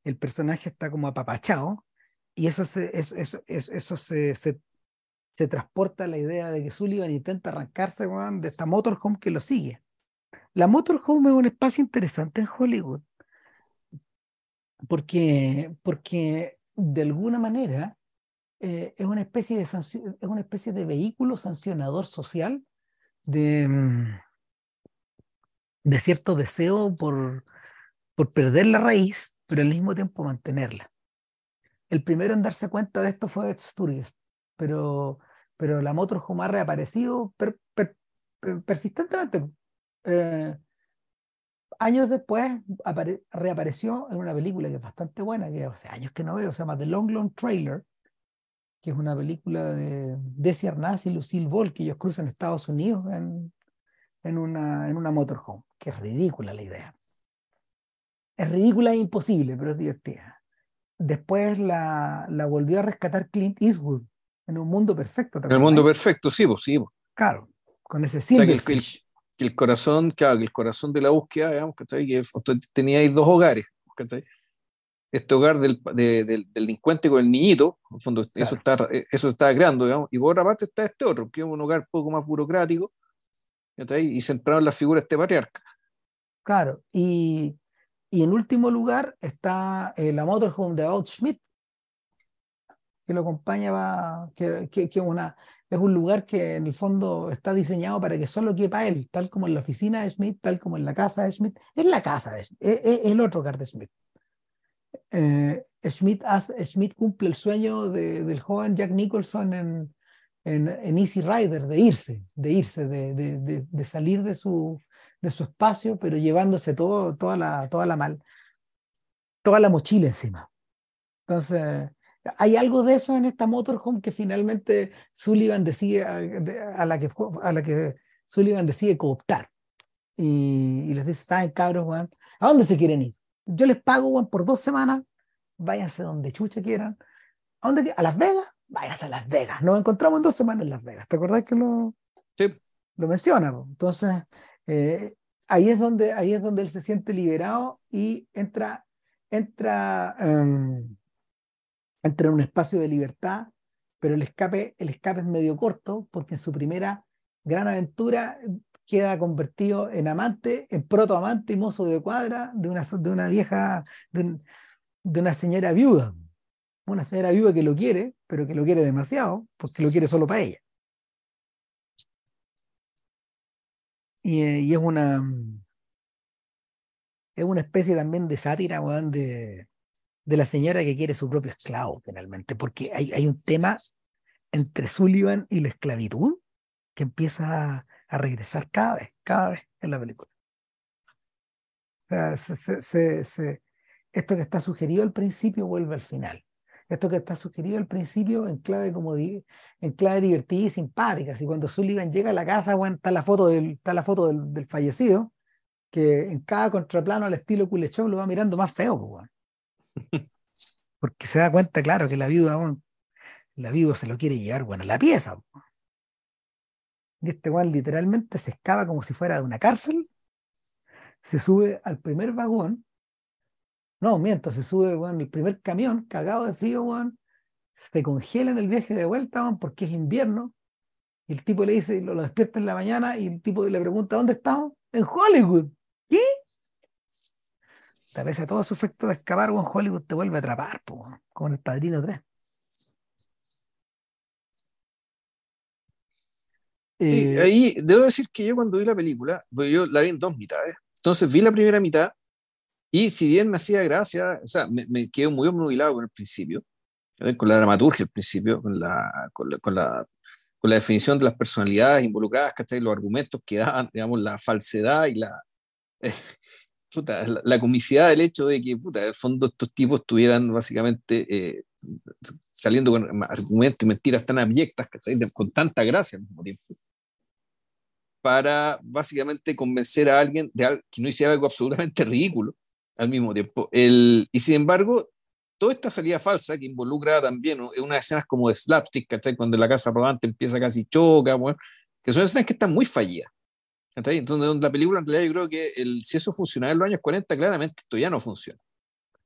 el personaje está como apapachado y eso se, eso, eso, se, se, transporta a la idea de que Sullivan intenta arrancarse de esta motorhome que lo sigue. La motorhome es un espacio interesante en Hollywood porque, porque de alguna manera eh, es, una especie de es una especie de vehículo sancionador social de, mm, de cierto deseo por, por perder la raíz pero al mismo tiempo mantenerla. El primero en darse cuenta de esto fue Sturges, pero, pero la motorhome ha reaparecido per, per, per, persistentemente. Eh, años después reapareció en una película que es bastante buena, que hace años que no veo, se llama The Long Long Trailer, que es una película de Desi Arnaz y Lucille Ball, que ellos cruzan Estados Unidos en, en, una, en una motorhome, que es ridícula la idea es ridícula e imposible, pero es divertida. Después la, la volvió a rescatar Clint Eastwood en un mundo perfecto. En el mundo perfecto, sí, pues, sí. Pues. Claro, con ese o sea, que el, el, corazón, claro, que el corazón de la búsqueda, digamos, que tenía ahí dos hogares, ¿cachai? Este hogar del, de, del, delincuente con el niñito, en el fondo, claro. eso, está, eso está creando, digamos, y por otra parte está este otro, que es un hogar poco más burocrático, ¿cachai? y centrado en la figura de este patriarca. Claro, y, y en último lugar está eh, la motorhome de Old Schmidt, que lo acompaña, va, que, que, que una, es un lugar que en el fondo está diseñado para que solo quepa él, tal como en la oficina de Smith, tal como en la casa de Smith. Es la casa de Smith, es, es el otro hogar de Smith. Eh, Schmidt, hace, Schmidt, cumple el sueño de, del joven Jack Nicholson en, en, en, Easy Rider, de irse, de irse, de, de, de salir de su, de su espacio, pero llevándose todo, toda, la, toda la mal, toda la mochila encima. Entonces, hay algo de eso en esta motorhome que finalmente Sullivan decide, a, la, que, a la que Sullivan decide cooptar. Y, y les dice, ¿saben, cabros, Juan? ¿A dónde se quieren ir? Yo les pago, Juan, por dos semanas, váyanse donde chucha quieran. ¿A dónde? ¿A Las Vegas? Váyanse a Las Vegas. Nos encontramos en dos semanas en Las Vegas. ¿Te acordás que lo, sí. lo menciona? Entonces, eh, ahí, es donde, ahí es donde él se siente liberado y entra, entra, um, entra en un espacio de libertad, pero el escape, el escape es medio corto porque en su primera gran aventura queda convertido en amante, en protoamante y mozo de cuadra de una, de una vieja, de, de una señora viuda. Una señora viuda que lo quiere, pero que lo quiere demasiado, porque lo quiere solo para ella. Y, y, es una es una especie también de sátira de, de la señora que quiere su propio esclavo finalmente, porque hay, hay un tema entre Sullivan y la esclavitud que empieza a, regresar cada vez, cada vez en la película. O sea, se, se, se, esto que está sugerido al principio vuelve al final esto que está sugerido al principio en clave como di, en clave divertida y simpática. Y cuando Sullivan llega a la casa, bueno, está la foto del, está la foto del, del fallecido, que en cada contraplano al estilo Kuleshov lo va mirando más feo, pues, porque se da cuenta, claro, que la viuda, bueno, la viuda se lo quiere llevar, bueno, la pieza. Pues. Y este Juan literalmente se escapa como si fuera de una cárcel, se sube al primer vagón no, mientras se sube, bueno, el primer camión, cagado de frío, bueno, se congela en el viaje de vuelta, porque es invierno. Y el tipo le dice, lo, lo, despierta en la mañana y el tipo le pregunta, ¿dónde estamos? En Hollywood. ¿Qué? Tal vez a todo su efecto de escapar, en Hollywood te vuelve a atrapar, po, como en el Padrino 3. Sí, eh, ahí debo decir que yo cuando vi la película, yo la vi en dos mitades, entonces vi la primera mitad y si bien me hacía gracia, o sea, me, me quedé muy obnubilado con el principio, con la dramaturgia al principio, con la, con la, con la, con la definición de las personalidades involucradas, ¿cachai? Los argumentos que daban, digamos, la falsedad y la, eh, puta, la, la comicidad del hecho de que, puta, en el fondo estos tipos estuvieran básicamente eh, saliendo con argumentos y mentiras tan abyectas, ¿cachai? Con tanta gracia al mismo tiempo para básicamente convencer a alguien de que no hiciera algo absolutamente ridículo al mismo tiempo. El, y sin embargo, toda esta salida falsa que involucra también ¿no? unas escenas como de slapstick, ¿cachai? Cuando la casa rodante empieza casi choca, bueno, que son escenas que están muy fallidas. ¿cachai? Entonces, donde la película en realidad yo creo que el, si eso funcionaba en los años 40, claramente esto ya no funciona.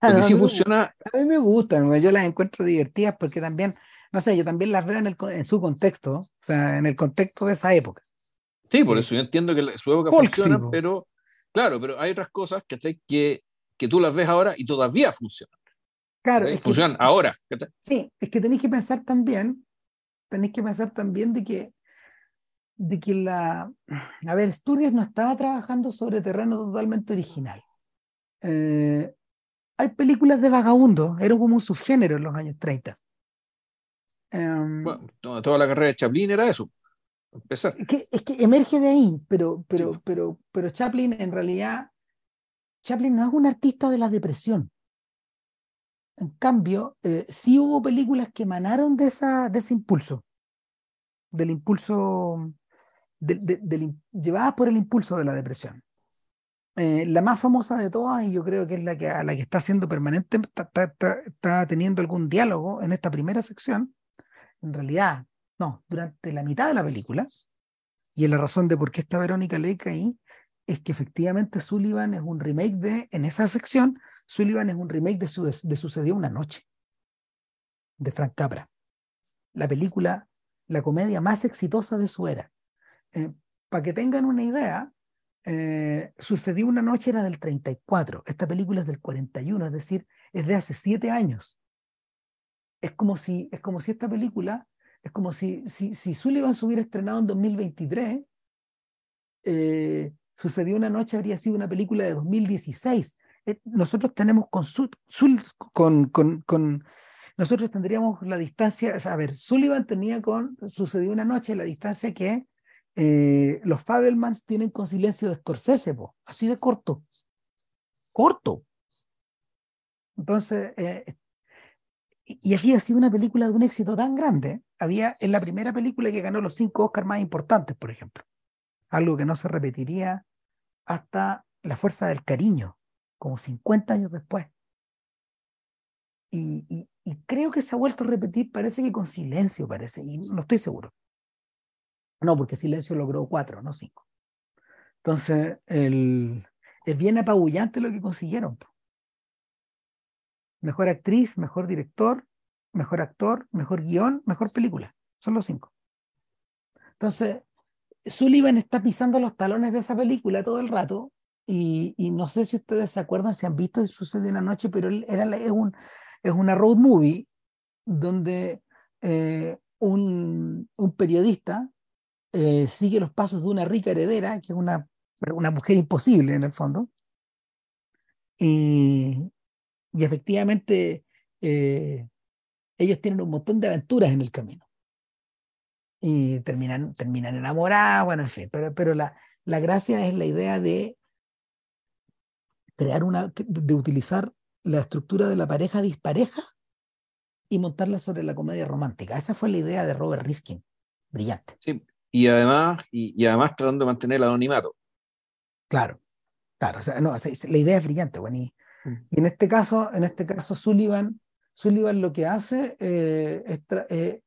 ah, no, que a sí mí me funciona, A mí me gustan, yo las encuentro divertidas porque también, no sé, yo también las veo en, el, en su contexto, o sea, en el contexto de esa época. sí, por Es eso yo entiendo que su época funciona, pero claro, pero hay otras cosas, ¿cachai? Que, que tú las ves ahora y todavía funcionan. Claro, es que, Funcionan ahora. sí, es que tenéis que pensar también, tenéis que pensar también de que, de que la, a ver, Sturges no estaba trabajando sobre terreno totalmente original. Eh, hay películas de vagabundo, era como un subgénero en los años 30. Em, Bueno, toda, la carrera de Chaplin era eso, empezar. Es que, es que emerge de ahí, pero, pero, Sí. pero, pero Chaplin en realidad, Chaplin no es un artista de la depresión. En cambio, eh, sí hubo películas que emanaron de, ese impulso, del impulso, de- llevadas por el impulso de la depresión. Eh, la más famosa de todas, y yo creo que es la que, a la que está haciendo permanente, está, teniendo algún diálogo en esta primera sección, en realidad, no, durante la mitad de la película, y la razón de por qué está Verónica Lake ahí es que efectivamente Sullivan es un remake de, en esa sección, Sullivan es un remake de, su, de Sucedió una noche, de Frank Capra. La película, la comedia más exitosa de su era. Para que tengan una idea, eh, Sucedió una noche era del 34, esta película es del 41, es decir, es de hace siete años. Es como si, es como si esta película, es como si, si, si Sullivan se hubiera estrenado en 2023, eh, Sucedió una noche habría sido una película de 2016. Eh, nosotros tenemos con, con, nosotros tendríamos la distancia, a ver, Sullivan tenía con Sucedió una noche la distancia que eh, los Fabelmans tienen con Silencio de Scorsese, po, así de corto. Corto. Entonces, eh, y y había sido una película de un éxito tan grande. Había en la primera película que ganó los cinco Oscars más importantes, por ejemplo. Algo que no se repetiría hasta La Fuerza del Cariño, como 50 años después. Y, creo que se ha vuelto a repetir, parece que con silencio, parece, y no estoy seguro. No, porque silencio logró cuatro, no cinco. Entonces, el, es bien apabullante lo que consiguieron. Mejor actriz, mejor director, mejor actor, mejor guion, mejor película. Son los cinco. Entonces, Sullivan está pisando los talones de esa película todo el rato. Y, no sé si ustedes se acuerdan, si han visto Sucede una noche, pero era, es, un, es una road movie donde eh, un, un periodista eh, sigue los pasos de una rica heredera, que es una, una mujer imposible en el fondo. Y, y efectivamente eh, ellos tienen un montón de aventuras en el camino. Y terminan, terminan enamorados, bueno, en fin, pero, pero la, la gracia es la idea de crear una, de utilizar la estructura de la pareja dispareja y montarla sobre la comedia romántica. Esa fue la idea de Robert Riskin. Brillante. Sí, y además, y, y además tratando de mantener el anonimato. Claro, claro. O sea, no, o sea, la idea es brillante, bueno, y, Mm. y en este caso, en este caso, Sullivan, Sullivan lo que hace eh, es, eh,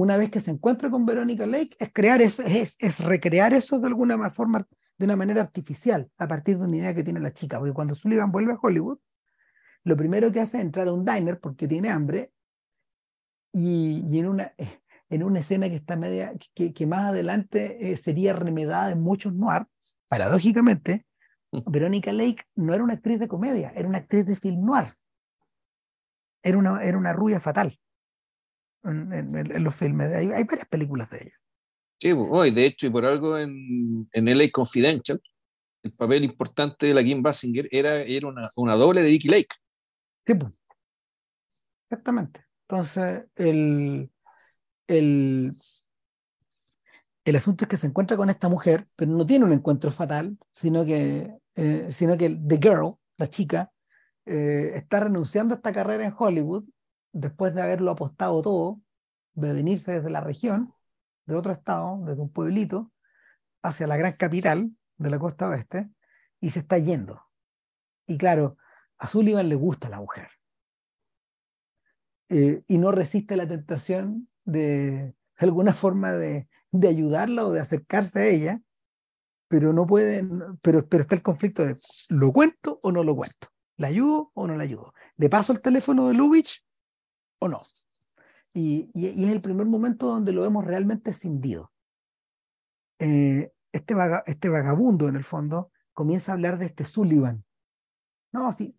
una vez que se encuentra con Verónica Lake, es crear eso, es, es recrear eso de alguna ma- forma, de una manera artificial, a partir de una idea que tiene la chica. Porque cuando Sullivan vuelve a Hollywood, lo primero que hace es entrar a un diner porque tiene hambre y, y en, una, eh, en una escena que está media, que, que más adelante eh, sería remedada en muchos noir, paradójicamente, Verónica Lake no era una actriz de comedia, era una actriz de film noir. Era una, era una rubia fatal en, en- en los filmes. Hay, hay varias películas de ella. Sí, pues, de hecho, y por algo en, en LA Confidential, el papel importante de la Kim Basinger era, era una, una doble de Vicky Lake. Sí, pues. Exactamente. Entonces, el, el, el asunto es que se encuentra con esta mujer, pero no tiene un encuentro fatal, sino que, eh, sino que The Girl, la chica, eh, está renunciando a esta carrera en Hollywood después de haberlo apostado todo, de venirse desde la región, de otro estado, desde un pueblito, hacia la gran capital de la costa oeste, y se está yendo. Y claro, a Sullivan le gusta la mujer. Eh, y no resiste la tentación de, alguna forma de, de, ayudarla o de acercarse a ella, pero no puede, pero, pero está el conflicto de ¿lo cuento o no lo cuento? ¿La ayudo o no la ayudo? ¿Le paso el teléfono de Lubitsch o no? Y, y, es el primer momento donde lo vemos realmente escindido. Eh, este, este vagabundo, en el fondo, comienza a hablar de este Sullivan. No, sí,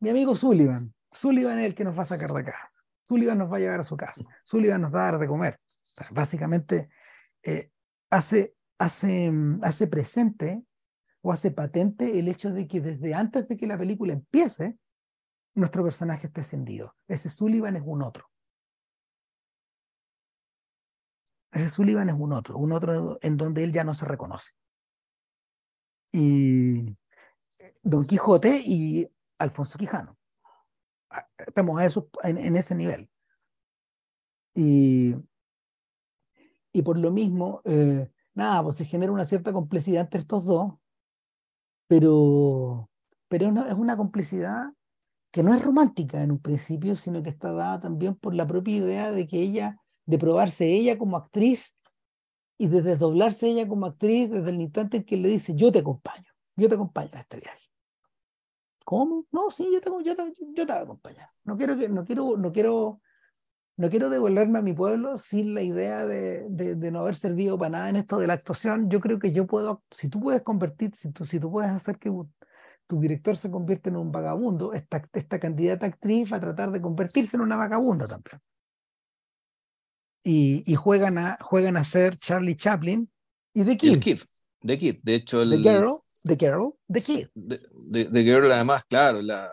mi amigo Sullivan. Sullivan es el que nos va a sacar de acá. Sullivan nos va a llevar a su casa. Sullivan nos va a dar de comer. básicamente eh, hace, hace, hace presente o hace patente el hecho de que desde antes de que la película empiece, nuestro personaje está escendido. Ese Sullivan es un otro. Ese Sullivan es un otro, un otro en donde él ya no se reconoce. Y Don Quijote y Alfonso Quijano. Estamos a eso, en, ese nivel. Y, y por lo mismo, eh, nada, pues se genera una cierta complicidad entre estos dos, pero, pero es una complicidad que no es romántica en un principio, sino que está dada también por la propia idea de que ella, de probarse ella como actriz y de desdoblarse ella como actriz desde el instante en que le dice, yo te acompaño, yo te acompaño a este viaje. ¿Cómo? No, sí, yo te, yo yo te voy a acompañar. No quiero, no quiero, no quiero, no quiero devolverme a mi pueblo sin la idea de, de, de, no haber servido para nada en esto de la actuación. Yo creo que yo puedo, si tú puedes convertir, si tú, si tú puedes hacer que tu director se convierte en un vagabundo, esta, esta candidata actriz va a tratar de convertirse en una vagabunda también. Y, y juegan, a, juegan a ser Charlie Chaplin y The Kid. Kid. The Kid. De hecho, el, The Girl, The Girl, The Kid. The, Girl, además, claro, la,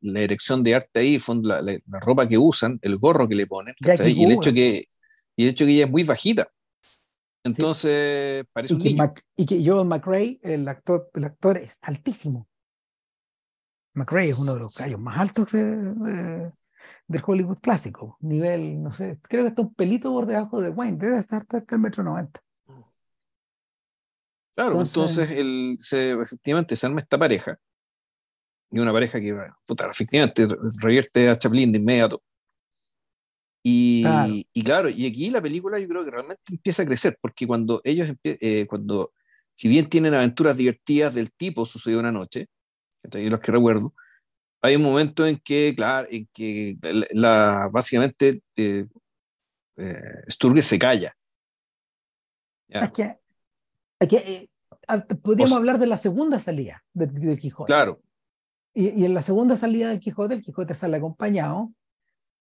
la dirección de arte ahí, la, la, ropa que usan, el gorro que le ponen, y el, hecho que, y el hecho que ella es muy bajita. Entonces, parece y que, y que Joel McRae, el actor, el actor es altísimo. McRae es uno de los gallos más altos de, del Hollywood clásico. Nivel, no sé, creo que está un pelito por debajo de Wayne, debe estar hasta el metro noventa. Claro, entonces, él se, efectivamente se arma esta pareja, y una pareja que, puta, efectivamente, revierte a Chaplin de inmediato. Y claro. y claro. y aquí la película yo creo que realmente empieza a crecer, porque cuando ellos, eh, cuando, si bien tienen aventuras divertidas del tipo Sucedió una noche, los que recuerdo, hay un momento en que, claro, en que la, básicamente eh, eh, Sturges se calla. ¿Ya? que, eh, podríamos hablar de la segunda salida del Quijote. Claro. Y, y, en la segunda salida del Quijote, el Quijote sale acompañado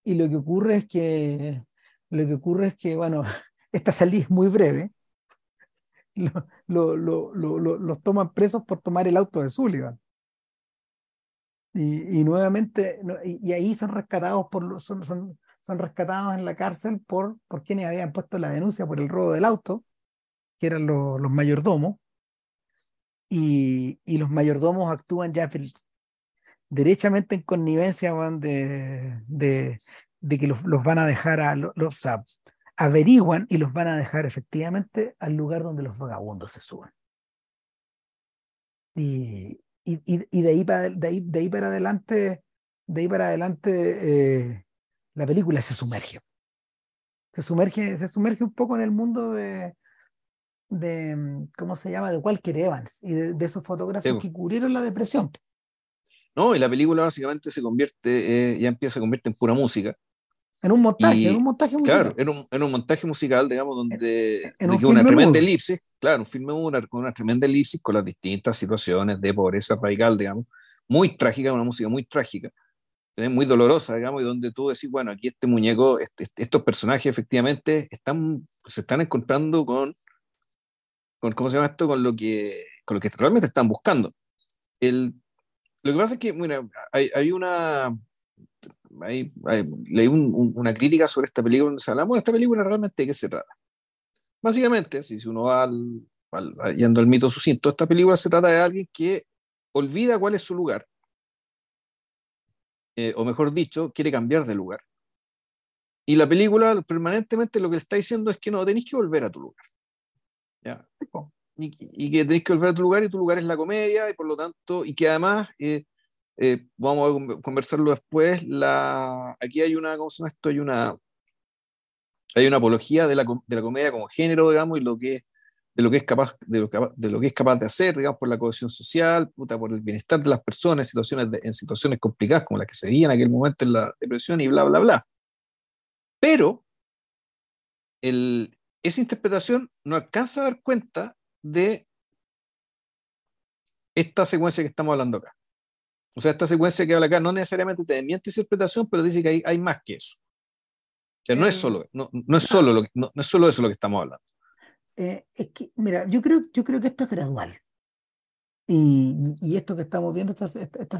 y lo que ocurre es que, lo que ocurre es que, bueno, esta salida es muy breve. Lo, lo, lo, los toman presos por tomar el auto de Sullivan. Y, nuevamente, y, y, ahí son rescatados por son, son, son rescatados en la cárcel por, por quienes habían puesto la denuncia por el robo del auto, que eran los, los mayordomos, y, y, los mayordomos actúan ya derechamente en connivencia van de, de, de, que los, los, van a dejar a los, o sea, averiguan y los van a dejar efectivamente al lugar donde los vagabundos se suben. Y, y, y, de, ahí para, de, ahí, de ahí para adelante, de ahí para adelante eh, la película se sumerge. Se sumerge, se sumerge un poco en el mundo de, de ¿cómo se llama? de Walker Evans y de, de esos fotógrafos sí. que cubrieron la depresión. No, y la película básicamente se convierte, eh, ya empieza a convertir en pura música. En un montaje, y, un montaje musical. Claro, en un, un montaje musical, digamos, donde en, en un una tremenda elipsis, claro, un filme con una tremenda elipsis con las distintas situaciones de pobreza radical, digamos, muy trágica, una música muy trágica. es muy dolorosa, digamos, y donde tú decís, bueno, aquí este muñeco, este, este, estos personajes efectivamente están, se están encontrando con, con, ¿cómo se llama esto? Con lo que, con lo que realmente están buscando. El, lo que pasa es que, bueno, hay, hay una, hay, leí una crítica sobre esta película donde se hablamos de esta película realmente de qué se trata. Básicamente, si, si uno va al, al, yendo al mito sucinto, esta película se trata de alguien que olvida cuál es su lugar eh, o mejor dicho, quiere cambiar de lugar. Y la película permanentemente lo que le está diciendo es que no, tenéis que volver a tu lugar. ¿ya? Y, que tenéis que volver a tu lugar y tu lugar es la comedia y por lo tanto, y que además, eh, eh, vamos a conversarlo después, aquí hay una, ¿cómo se llama esto? Hay una, hay una apología de la, comedia como género, digamos, y de lo que es capaz de lo, que es capaz de hacer, digamos, por la cohesión social, por el bienestar de las personas situaciones, en situaciones complicadas como las que se veían en aquel momento en la depresión y bla, bla, bla. Pero esa interpretación no alcanza a dar cuenta de esta secuencia que estamos hablando acá. O sea, esta secuencia que habla acá no necesariamente te desmiente interpretación, pero dice que hay, hay más que eso. O sea, no es solo, no, no es solo lo que, no, no es solo eso lo que estamos hablando. Eh, es que, mira, yo creo, yo creo que esto es gradual. Y, y esto que estamos viendo, esta, esta,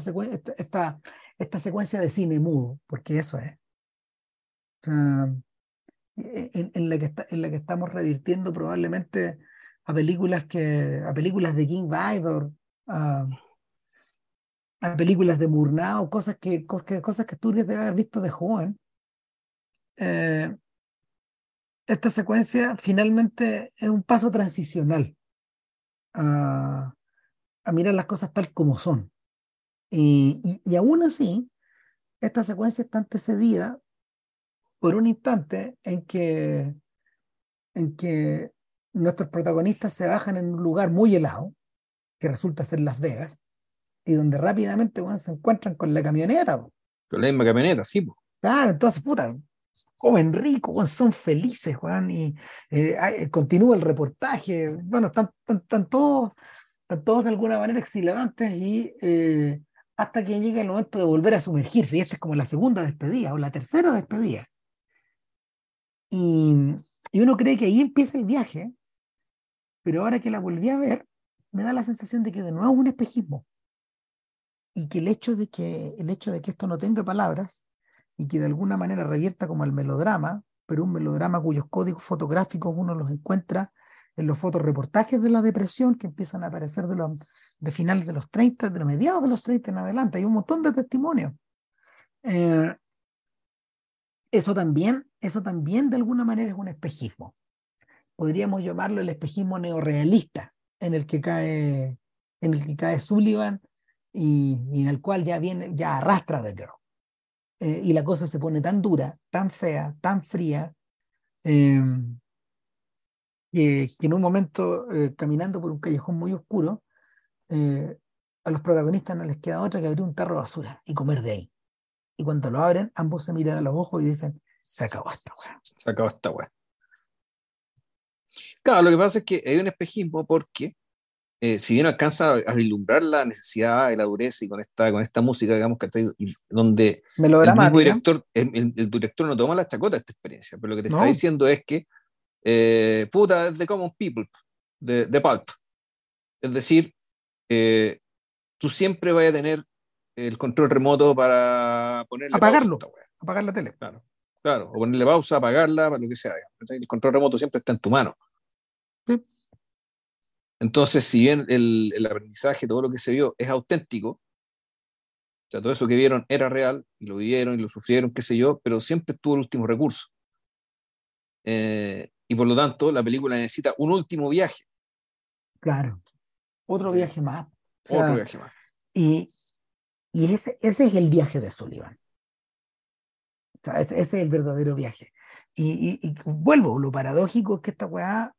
esta, esta, secuencia de cine mudo, porque eso es. O sea, e, en, en, la que está, en la que estamos revirtiendo probablemente a películas que a películas de King Vidor, a, a películas de Murnau, cosas que, cosas que tú debes haber visto de joven. Eh, esta secuencia finalmente es un paso transicional a, mirar las cosas tal como son. Y, y, aún así, esta secuencia está antecedida por un instante en que, en que nuestros protagonistas se bajan en un lugar muy helado, que resulta ser Las Vegas, y donde rápidamente se encuentran con la camioneta. Con la misma camioneta, sí. Claro, entonces, puta, comen rico, son felices, Juan, y eh, eh, continúa el reportaje. Bueno, están, están, todos, están todos de alguna manera exhilarantes y eh, hasta que llega el momento de volver a sumergirse, y esta es como la segunda despedida o la tercera despedida. Y, y uno cree que ahí empieza el viaje, pero ahora que la volví a ver, me da la sensación de que de nuevo es un espejismo. Y que el hecho de que, el hecho de que esto no tenga palabras y que de alguna manera revierta como el melodrama, pero un melodrama cuyos códigos fotográficos uno los encuentra en los fotoreportajes de la depresión que empiezan a aparecer de, los, de finales de los 30, de los mediados de los 30 en adelante. Hay un montón de testimonios. Eh, eso también, eso también de alguna manera es un espejismo. Podríamos llamarlo el espejismo neorealista en el que cae, en el que cae Sullivan y, y en el cual ya viene, ya arrastra de Girl. Eh, y la cosa se pone tan dura, tan fea, tan fría, em, que, en un momento, eh, caminando por un callejón muy oscuro, eh, a los protagonistas no les queda otra que abrir un tarro de basura y comer de ahí. Y cuando lo abren, ambos se miran a los ojos y dicen, se acabó esta weá. Se acabó esta weá. Claro, lo que pasa es que hay un espejismo porque eh, si bien alcanza a vislumbrar la necesidad de la dureza y con esta, con esta música, digamos, que donde el mismo director, el, director no toma la chacota de esta experiencia, pero lo que te está diciendo es que, eh, puta, de Common People, de, de Pulp. Es decir, eh, tú siempre vas a tener el control remoto para ponerle apagarlo, apagar la tele. Claro, claro, o ponerle pausa, apagarla, para lo que sea. El control remoto siempre está en tu mano. Sí. Entonces, si bien el, el, aprendizaje, todo lo que se vio es auténtico, o sea, todo eso que vieron era real, y lo vieron y lo sufrieron, qué sé yo, pero siempre tuvo el último recurso. Eh, y por lo tanto, la película necesita un último viaje. Claro, otro viaje más. otro viaje más. Y, y ese, ese es el viaje de Sullivan. O sea, ese, ese es el verdadero viaje. Y, y, y, vuelvo, lo paradójico es que esta weá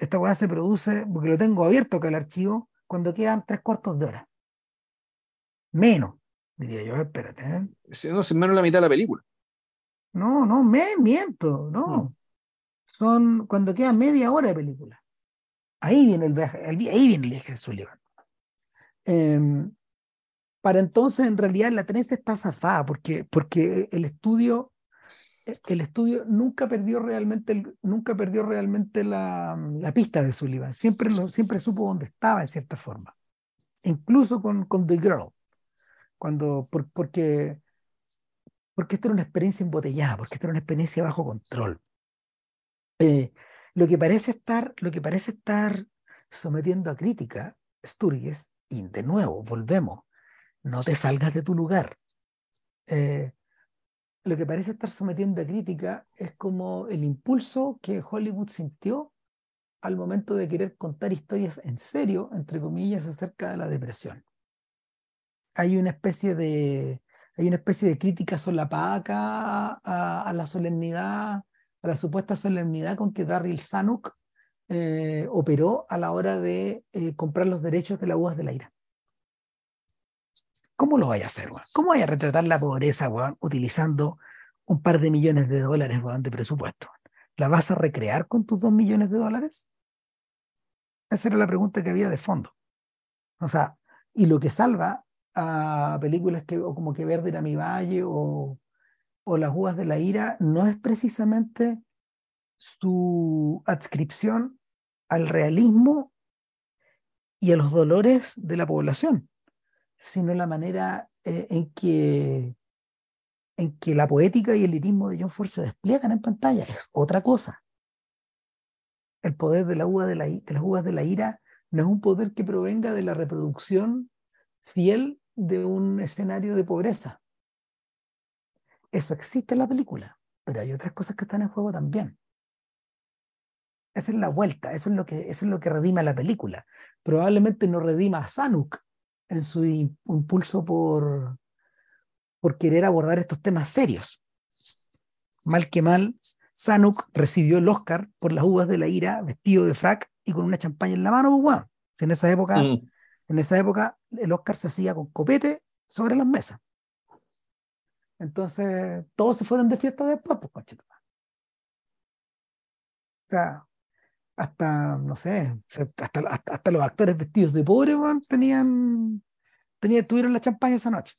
esta weá se produce, porque lo tengo abierto acá el archivo, cuando quedan tres cuartos de hora. Menos, diría yo, espérate. ¿eh? No, es menos la mitad de la película. No, no, me miento, no. Son cuando queda media hora de película. Ahí viene el viaje, ahí viene el viaje de Sullivan. Em, para entonces en realidad la tenencia está zafada porque, porque el estudio el estudio nunca perdió realmente, nunca perdió realmente la, la, pista de Sullivan. Siempre, lo, siempre supo dónde estaba, en cierta forma. Incluso con, con The Girl. Cuando, por, porque, porque esta era una experiencia embotellada, porque esta era una experiencia bajo control. Eh, lo, que parece estar, lo que parece estar sometiendo a crítica, Sturges, y de nuevo, volvemos, no te salgas de tu lugar. Eh, lo que parece estar sometiendo a crítica es como el impulso que Hollywood sintió al momento de querer contar historias en serio, entre comillas, acerca de la depresión. Hay una especie de, hay una especie de crítica solapada acá a, la solemnidad, a la supuesta solemnidad con que Daryl Zanuck eh, operó a la hora de eh, comprar los derechos de la uvas de la ira. ¿Cómo lo vaya a hacer? ¿Cómo vaya a retratar la pobreza, utilizando un par de millones de dólares, de presupuesto? ¿La vas a recrear con tus dos millones de dólares? Esa era la pregunta que había de fondo. O sea, y lo que salva a películas que, como que Verde era mi valle o, o Las uvas de la ira no es precisamente su adscripción al realismo y a los dolores de la población sino la manera eh, en, que, en que la poética y el lirismo de John Ford se despliegan en pantalla. Es otra cosa. El poder de, la uva de, la, de las uvas de la ira no es un poder que provenga de la reproducción fiel de un escenario de pobreza. Eso existe en la película, pero hay otras cosas que están en juego también. Esa es la vuelta, eso es lo que, es lo que redima la película. Probablemente no redima a Sanuk, en su impulso por, por querer abordar estos temas serios. Mal que mal, Sanuk recibió el Oscar por las uvas de la ira, vestido de frac y con una champaña en la mano, pues, bueno, en esa época, mm. en esa época el Oscar se hacía con copete sobre las mesas. Entonces, todos se fueron de fiesta después, pues, O sea, hasta, no sé, hasta, hasta, los actores vestidos de pobre, tenían, tenían, tuvieron la champaña esa noche.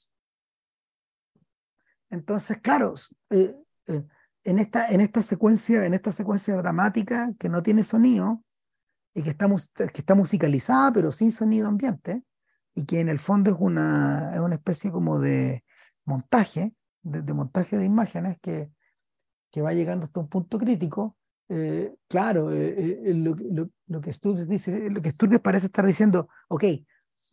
Entonces, claro, eh, eh, en, esta, en, esta secuencia, en esta secuencia dramática que no tiene sonido y que está, que está musicalizada, pero sin sonido ambiente, y que en el fondo es una, es una especie como de montaje, de, de montaje de imágenes que, que va llegando hasta un punto crítico, eh, claro, eh, eh, lo, que Sturges dice, lo que Sturges parece estar diciendo, ok,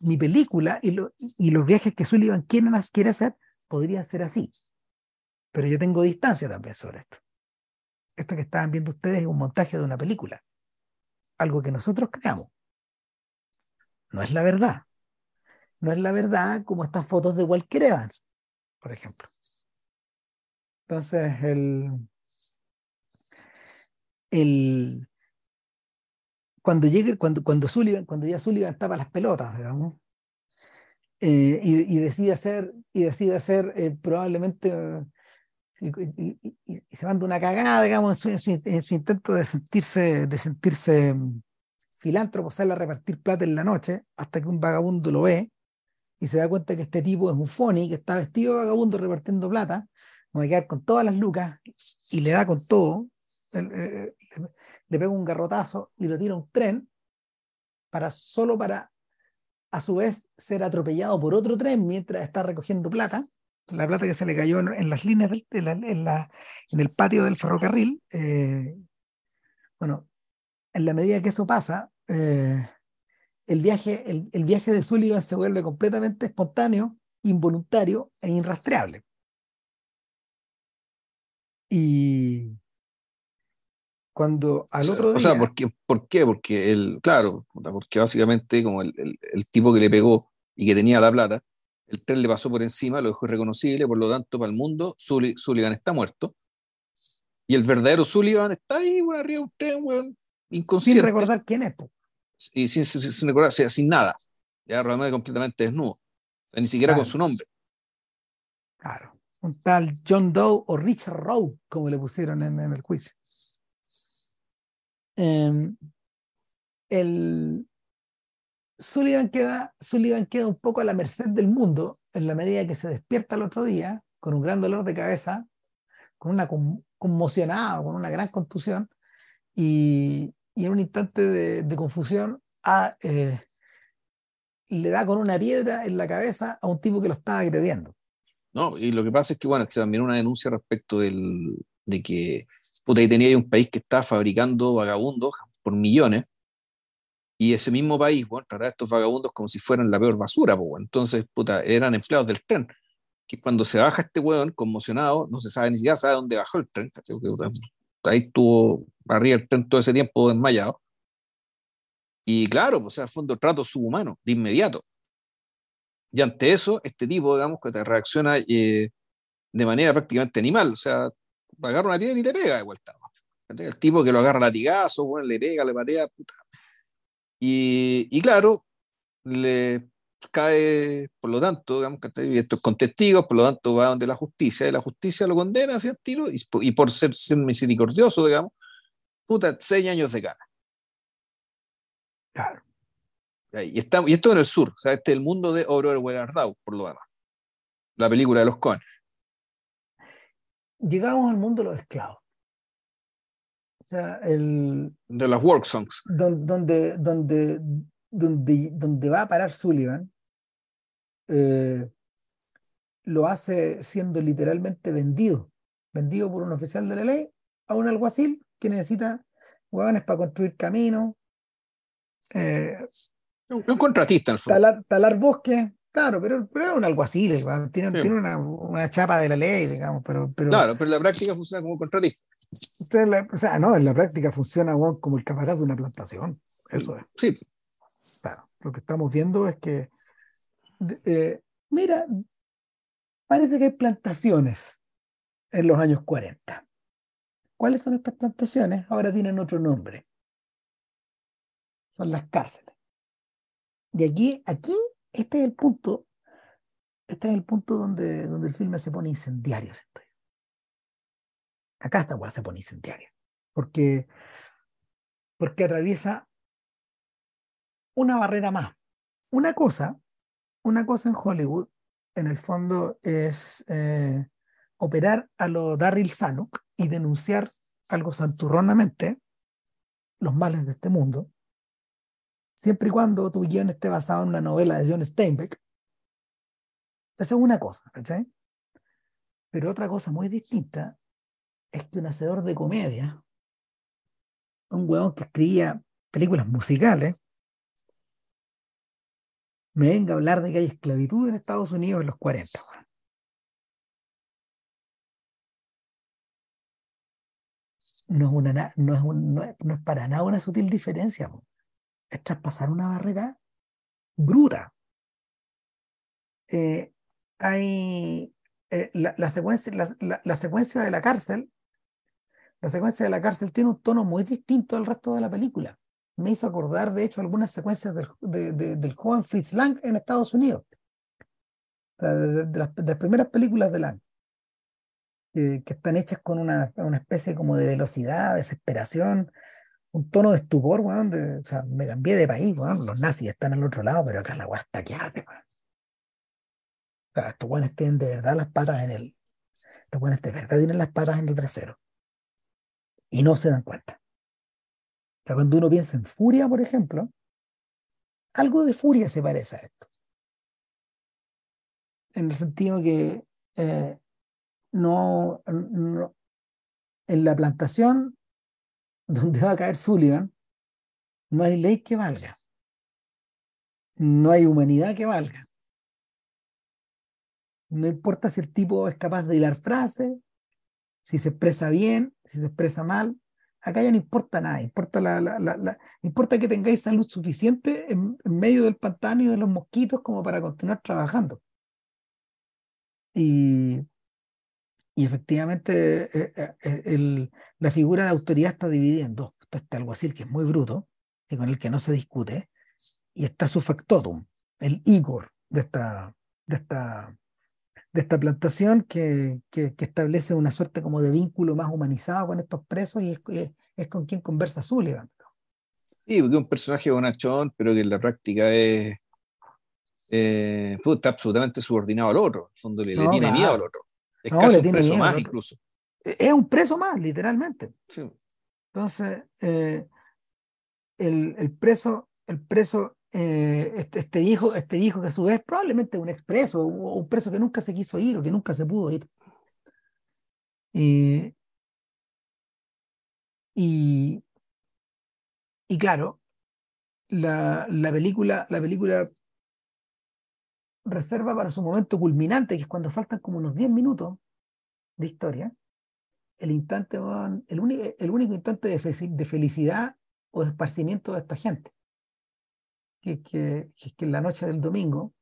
mi película y, y los viajes que Sullivan quiere, quiere hacer podrían ser así. Pero yo tengo distancia también sobre esto. Esto que estaban viendo ustedes es un montaje de una película. Algo que nosotros creamos. No es la verdad. No es la verdad como estas fotos de Walker Evans, por ejemplo. Entonces, el, el, cuando llegue, cuando, cuando Sullivan, cuando ya Sullivan estaba las pelotas, digamos, eh, y, y, decide hacer, y decide hacer eh, probablemente, y, y, se manda una cagada, digamos, en su, en su, intento de sentirse, de sentirse mm, filántropo, sale a repartir plata en la noche, hasta que un vagabundo lo ve y se da cuenta que este tipo es un phony, que está vestido de vagabundo repartiendo plata, va a quedar con todas las lucas y le da con todo, le pega un garrotazo y lo tira a un tren para solo para a su vez ser atropellado por otro tren mientras está recogiendo plata, la plata que se le cayó en, las líneas en, la, en, el patio del ferrocarril. Eh, bueno, en la medida que eso pasa, eh, el, viaje, el, el viaje de Sullivan se vuelve completamente espontáneo, involuntario e irrastreable. Y, cuando al otro día... O sea, ¿por qué? ¿por qué? Porque él, claro, porque básicamente como el, el, tipo que le pegó y que tenía la plata, el tren le pasó por encima, lo dejó irreconocible, por lo tanto, para el mundo, Sullivan está muerto. Y el verdadero Sullivan está ahí, bueno, arriba de un tren, weón, inconsciente. Sin recordar quién es, Y sin, sin, recordar, sea, sin nada. Ya realmente completamente desnudo. ni siquiera con su nombre. Claro. Un tal John Doe o Richard Rowe, como le pusieron en, en el juicio. Em, el Sullivan queda, Sullivan queda un poco a la merced del mundo en la medida que se despierta el otro día con un gran dolor de cabeza, con una conmocionada, con una gran contusión, y, y en un instante de, confusión eh, le da con una piedra en la cabeza a un tipo que lo estaba agrediendo. No, y lo que pasa es que, bueno, es que también una denuncia respecto del, de que, puta, ahí tenía un país que estaba fabricando vagabundos por millones, y ese mismo país, bueno, trataba a estos vagabundos como si fueran la peor basura, pues, entonces, puta, eran empleados del tren, que cuando se baja este hueón conmocionado, no se sabe ni siquiera sabe dónde bajó el tren, ahí estuvo arriba el tren todo ese tiempo desmayado, y claro, pues, o sea, fue un trato subhumano, de inmediato. Y ante eso, este tipo, digamos, que te reacciona eh, de manera prácticamente animal, o sea, agarra una piedra y le pega de vuelta. El tipo que lo agarra latigazo, bueno, le pega, le patea, puta. Y, y claro, le cae, por lo tanto, digamos, que esto es con testigos, por lo tanto va donde la justicia, y la justicia lo condena hacia el tiro, y, y por ser, ser, misericordioso, digamos, puta, seis años de cana. Claro. Y, está, y esto en el sur, o sea, este es el mundo de Orwell Ardau, por lo demás. La película de los Cohen. Llegamos al mundo de los esclavos. O sea, el. De las work songs. Donde, donde, donde, donde va a parar Sullivan, eh, lo hace siendo literalmente vendido. Vendido por un oficial de la ley a un alguacil que necesita huevones para construir caminos, eh, un, un, contratista, en talar, talar bosque, claro, pero, pero es un alguacil, tiene, sí. tiene una, una, chapa de la ley, digamos, pero, pero... Claro, pero en la práctica funciona como contratista. Usted la, o sea, no, en la práctica funciona como el capataz de una plantación, eso es. Sí. Claro, lo que estamos viendo es que, eh, mira, parece que hay plantaciones en los años 40. ¿Cuáles son estas plantaciones? Ahora tienen otro nombre son las cárceles. De aquí, aquí, este es el punto, este es el punto donde, donde el filme se pone incendiario. Acá esta weá se pone incendiaria. Porque, porque atraviesa una barrera más. Una cosa, una cosa en Hollywood, en el fondo, es eh, operar a lo Darryl Zanuck y denunciar algo santurronamente los males de este mundo siempre y cuando tu guion esté basado en una novela de John Steinbeck. Esa es una cosa, ¿cachai? Pero otra cosa muy distinta es que un hacedor de comedia, un huevón que escribía películas musicales, me venga a hablar de que hay esclavitud en Estados Unidos en los 40. No es, para nada una sutil diferencia es traspasar una barrera bruta. Eh, hay eh, la, la, secuencia, la, la, secuencia de la cárcel, la secuencia de la cárcel tiene un tono muy distinto al resto de la película. Me hizo acordar, de hecho, algunas secuencias del, de, de, del joven Fritz Lang en Estados Unidos. De, de las, las, primeras películas de Lang. Eh, que están hechas con una, una especie como de velocidad, desesperación, un tono de estupor, weón, de, o sea, me cambié de país, weón, los nazis están al otro lado, pero acá la weá está que arde, weón. O sea, estos weones tienen de verdad las patas en el, estos weones de verdad tienen las patas en el trasero. Y no se dan cuenta. O sea, cuando uno piensa en furia, por ejemplo, algo de furia se parece a esto. En el sentido que eh, no, no, en la plantación donde va a caer Sullivan, no hay ley que valga. No hay humanidad que valga. No importa si el tipo es capaz de hilar frases, si se expresa bien, si se expresa mal. Acá ya no importa nada, importa, la, la, la, importa que tengáis salud suficiente en, en, medio del pantano y de los mosquitos como para continuar trabajando. Y, y efectivamente eh, eh, eh, el, la figura de autoridad está dividida en dos. Está este alguacil que es muy bruto y con el que no se discute, y está su factotum, el Igor de esta, de esta, de esta plantación que, que, que, establece una suerte como de vínculo más humanizado con estos presos y es, es con quien conversa Sullivan. Sí, porque es un personaje bonachón, pero que en la práctica es, eh, pues, está absolutamente subordinado al otro. En el fondo le, tiene miedo al otro. Es casi un preso más, incluso. E, es un preso más, literalmente. Entonces, eh, el, el, preso, el preso eh, este, este, hijo, este hijo que a su vez probablemente un expreso, o un preso que nunca se quiso ir o que nunca se pudo ir. Y, y, y claro, la, la, película, la película reserva para su momento culminante, que es cuando faltan como unos 10 minutos de historia, el instante, el, único, el único instante de, de felicidad o de esparcimiento de esta gente que, que, que en la noche del domingo,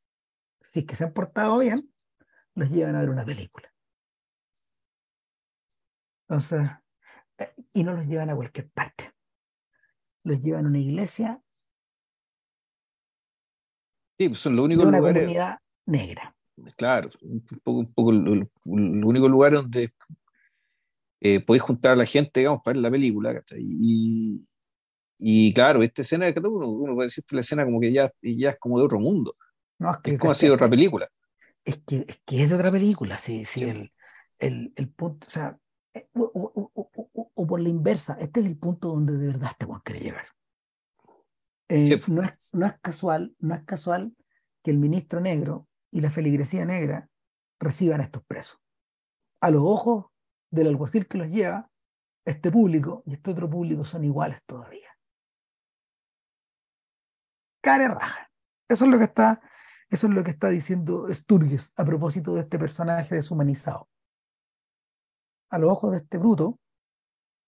si es que se han portado bien, los llevan a ver una película. Entonces, eh, y no los llevan a cualquier parte. Los llevan a una iglesia. Sí, pues son los únicos una lugares. comunidad negra. Claro, un poco, un poco el, el, único lugar donde eh, podéis juntar a la gente, digamos, para ver la película. Y, y claro, esta escena de cada uno, uno puede decir la escena como que ya, ya es como de otro mundo. No, es, que, es como ha sido otra película. Es que, es que es de otra película, sí, sí. El, el, el, punto, o sea, o, o, o, por la inversa, este es el punto donde de verdad este Juan quiere Eh, no, es, no, es, casual, no es casual que el ministro negro y la feligresía negra reciban a estos presos. A los ojos del alguacil que los lleva, este público y este otro público son iguales todavía cara raja. Eso es lo que está, eso es lo que está diciendo Sturges a propósito de este personaje deshumanizado. A los ojos de este bruto,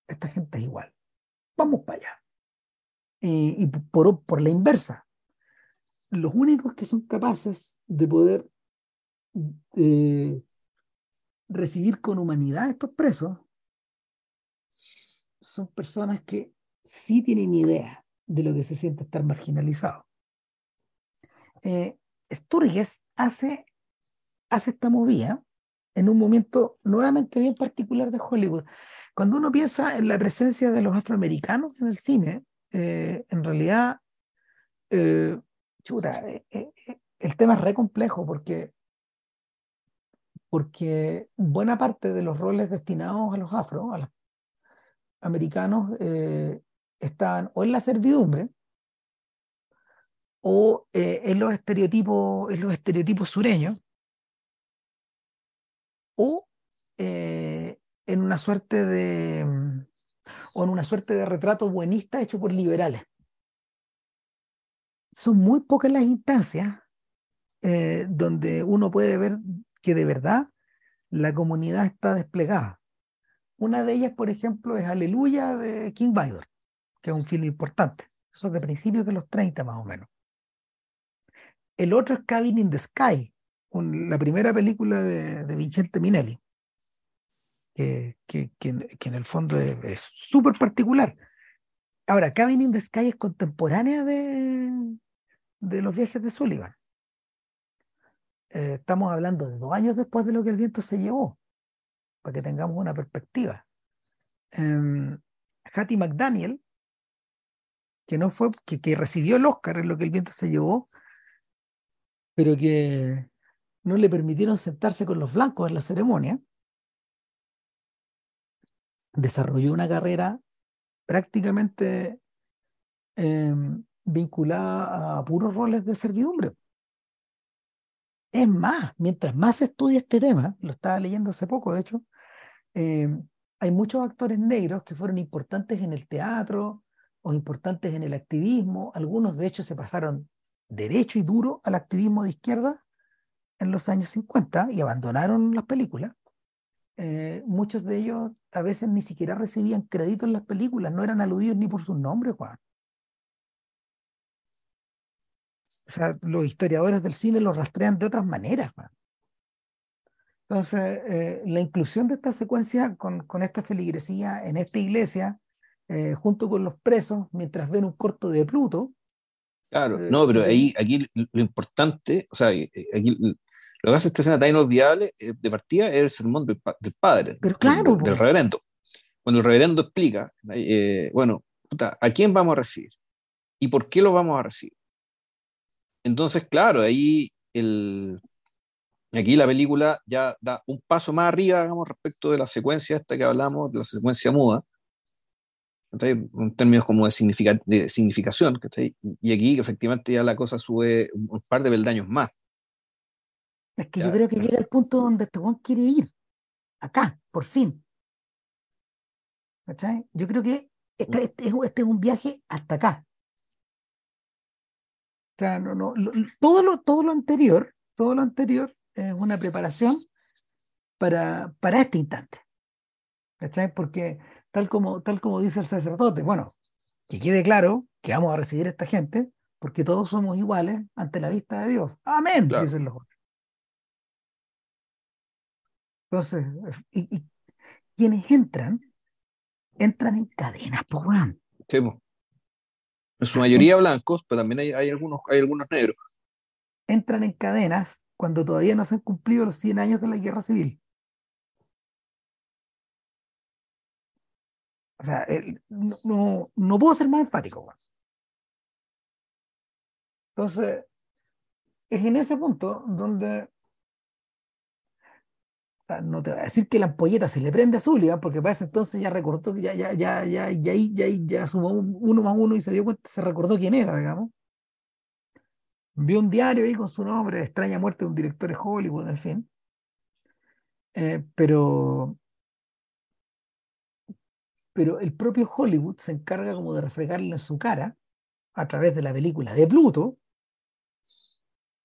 esta gente es igual. Vamos para allá. Y, y por, por la inversa, los únicos que son capaces de poder eh, recibir con humanidad a estos presos son personas que sí tienen idea de lo que se siente estar marginalizado eh, Sturges hace, hace esta movida en un momento nuevamente bien particular de Hollywood. Cuando uno piensa en la presencia de los afroamericanos en el cine, eh, en realidad, eh, chuta, eh, eh, el tema es re complejo porque, porque buena parte de los roles destinados a los afro, a los americanos, estaban o en la servidumbre, o en los estereotipos, en los estereotipos sureños, o en una suerte de o en una suerte de retrato buenista hecho por liberales. Son muy pocas las instancias eh, donde uno puede ver que de verdad la comunidad está desplegada. Una de ellas, por ejemplo, es Aleluya de King Vidor, que es un film importante. Eso es de principios de los 30 más o menos. El otro es Cabin in the Sky, la primera película de, de Vicente Minelli, que, que, que, en el fondo es súper particular. Ahora, Cabin in the Sky es contemporánea de, de los viajes de Sullivan. Eh, estamos hablando de dos años después de lo que el viento se llevó, para que tengamos una perspectiva. Um, Hattie McDaniel, que no fue, que, que recibió el Oscar en lo que el viento se llevó, pero que no le permitieron sentarse con los blancos en la ceremonia, desarrolló una carrera prácticamente eh, vinculada a puros roles de servidumbre. Es más, mientras más se estudia este tema, lo estaba leyendo hace poco, de hecho, eh, hay muchos actores negros que fueron importantes en el teatro o importantes en el activismo, algunos de hecho se pasaron derecho y duro al activismo de izquierda en los años 50 y abandonaron las películas. Eh, muchos de ellos a veces ni siquiera recibían crédito en las películas, no eran aludidos ni por sus nombres, Juan. O sea, los historiadores del cine los rastrean de otras maneras. Juan. Entonces, eh, la inclusión de esta secuencia con, con esta feligresía en esta iglesia, eh, junto con los presos, mientras ven un corto de Pluto, Claro, no, pero ahí, aquí lo importante, o sea, eh, aquí lo que hace esta escena tan inolvidable eh, de partida es el sermón del, del padre, pero claro, del, del, reverendo. Cuando el reverendo explica, eh, bueno, puta, ¿a quién vamos a recibir? ¿Y por qué lo vamos a recibir? Entonces, claro, ahí el, aquí la película ya da un paso más arriba, digamos, respecto de la secuencia esta que hablamos, de la secuencia muda, en términos como de, significa, de significación, y, y, aquí efectivamente ya la cosa sube un par de peldaños más. Es que yo creo que llega el punto donde este Juan quiere ir, acá, por fin. ¿Cachai? Yo creo que este, este, este, es un viaje hasta acá. O sea, no, no, todo, lo, todo lo anterior, todo lo anterior es una preparación para, para este instante. ¿Cachai? Porque tal como, tal como dice el sacerdote, bueno, que quede claro que vamos a recibir a esta gente porque todos somos iguales ante la vista de Dios. Amén, dicen los otros. Entonces, y, quienes entran, entran en cadenas, por Sí, En su mayoría blancos, pero también hay, hay, algunos, hay algunos negros. Entran en cadenas cuando todavía no se han cumplido los 100 años de la guerra civil. O sea, no, no, puedo ser más enfático. Entonces, es en ese punto donde no te voy a decir que la ampolleta se le prende azul, porque para ese entonces ya recordó, ya, ya, ya, ya, ya, ya, ya sumó uno más uno y se dio cuenta, se recordó quién era, digamos. Vio un diario ahí con su nombre, extraña muerte de un director de Hollywood, en fin. Eh, pero, pero el propio Hollywood se encarga como de refregarle en su cara, a través de la película de Pluto,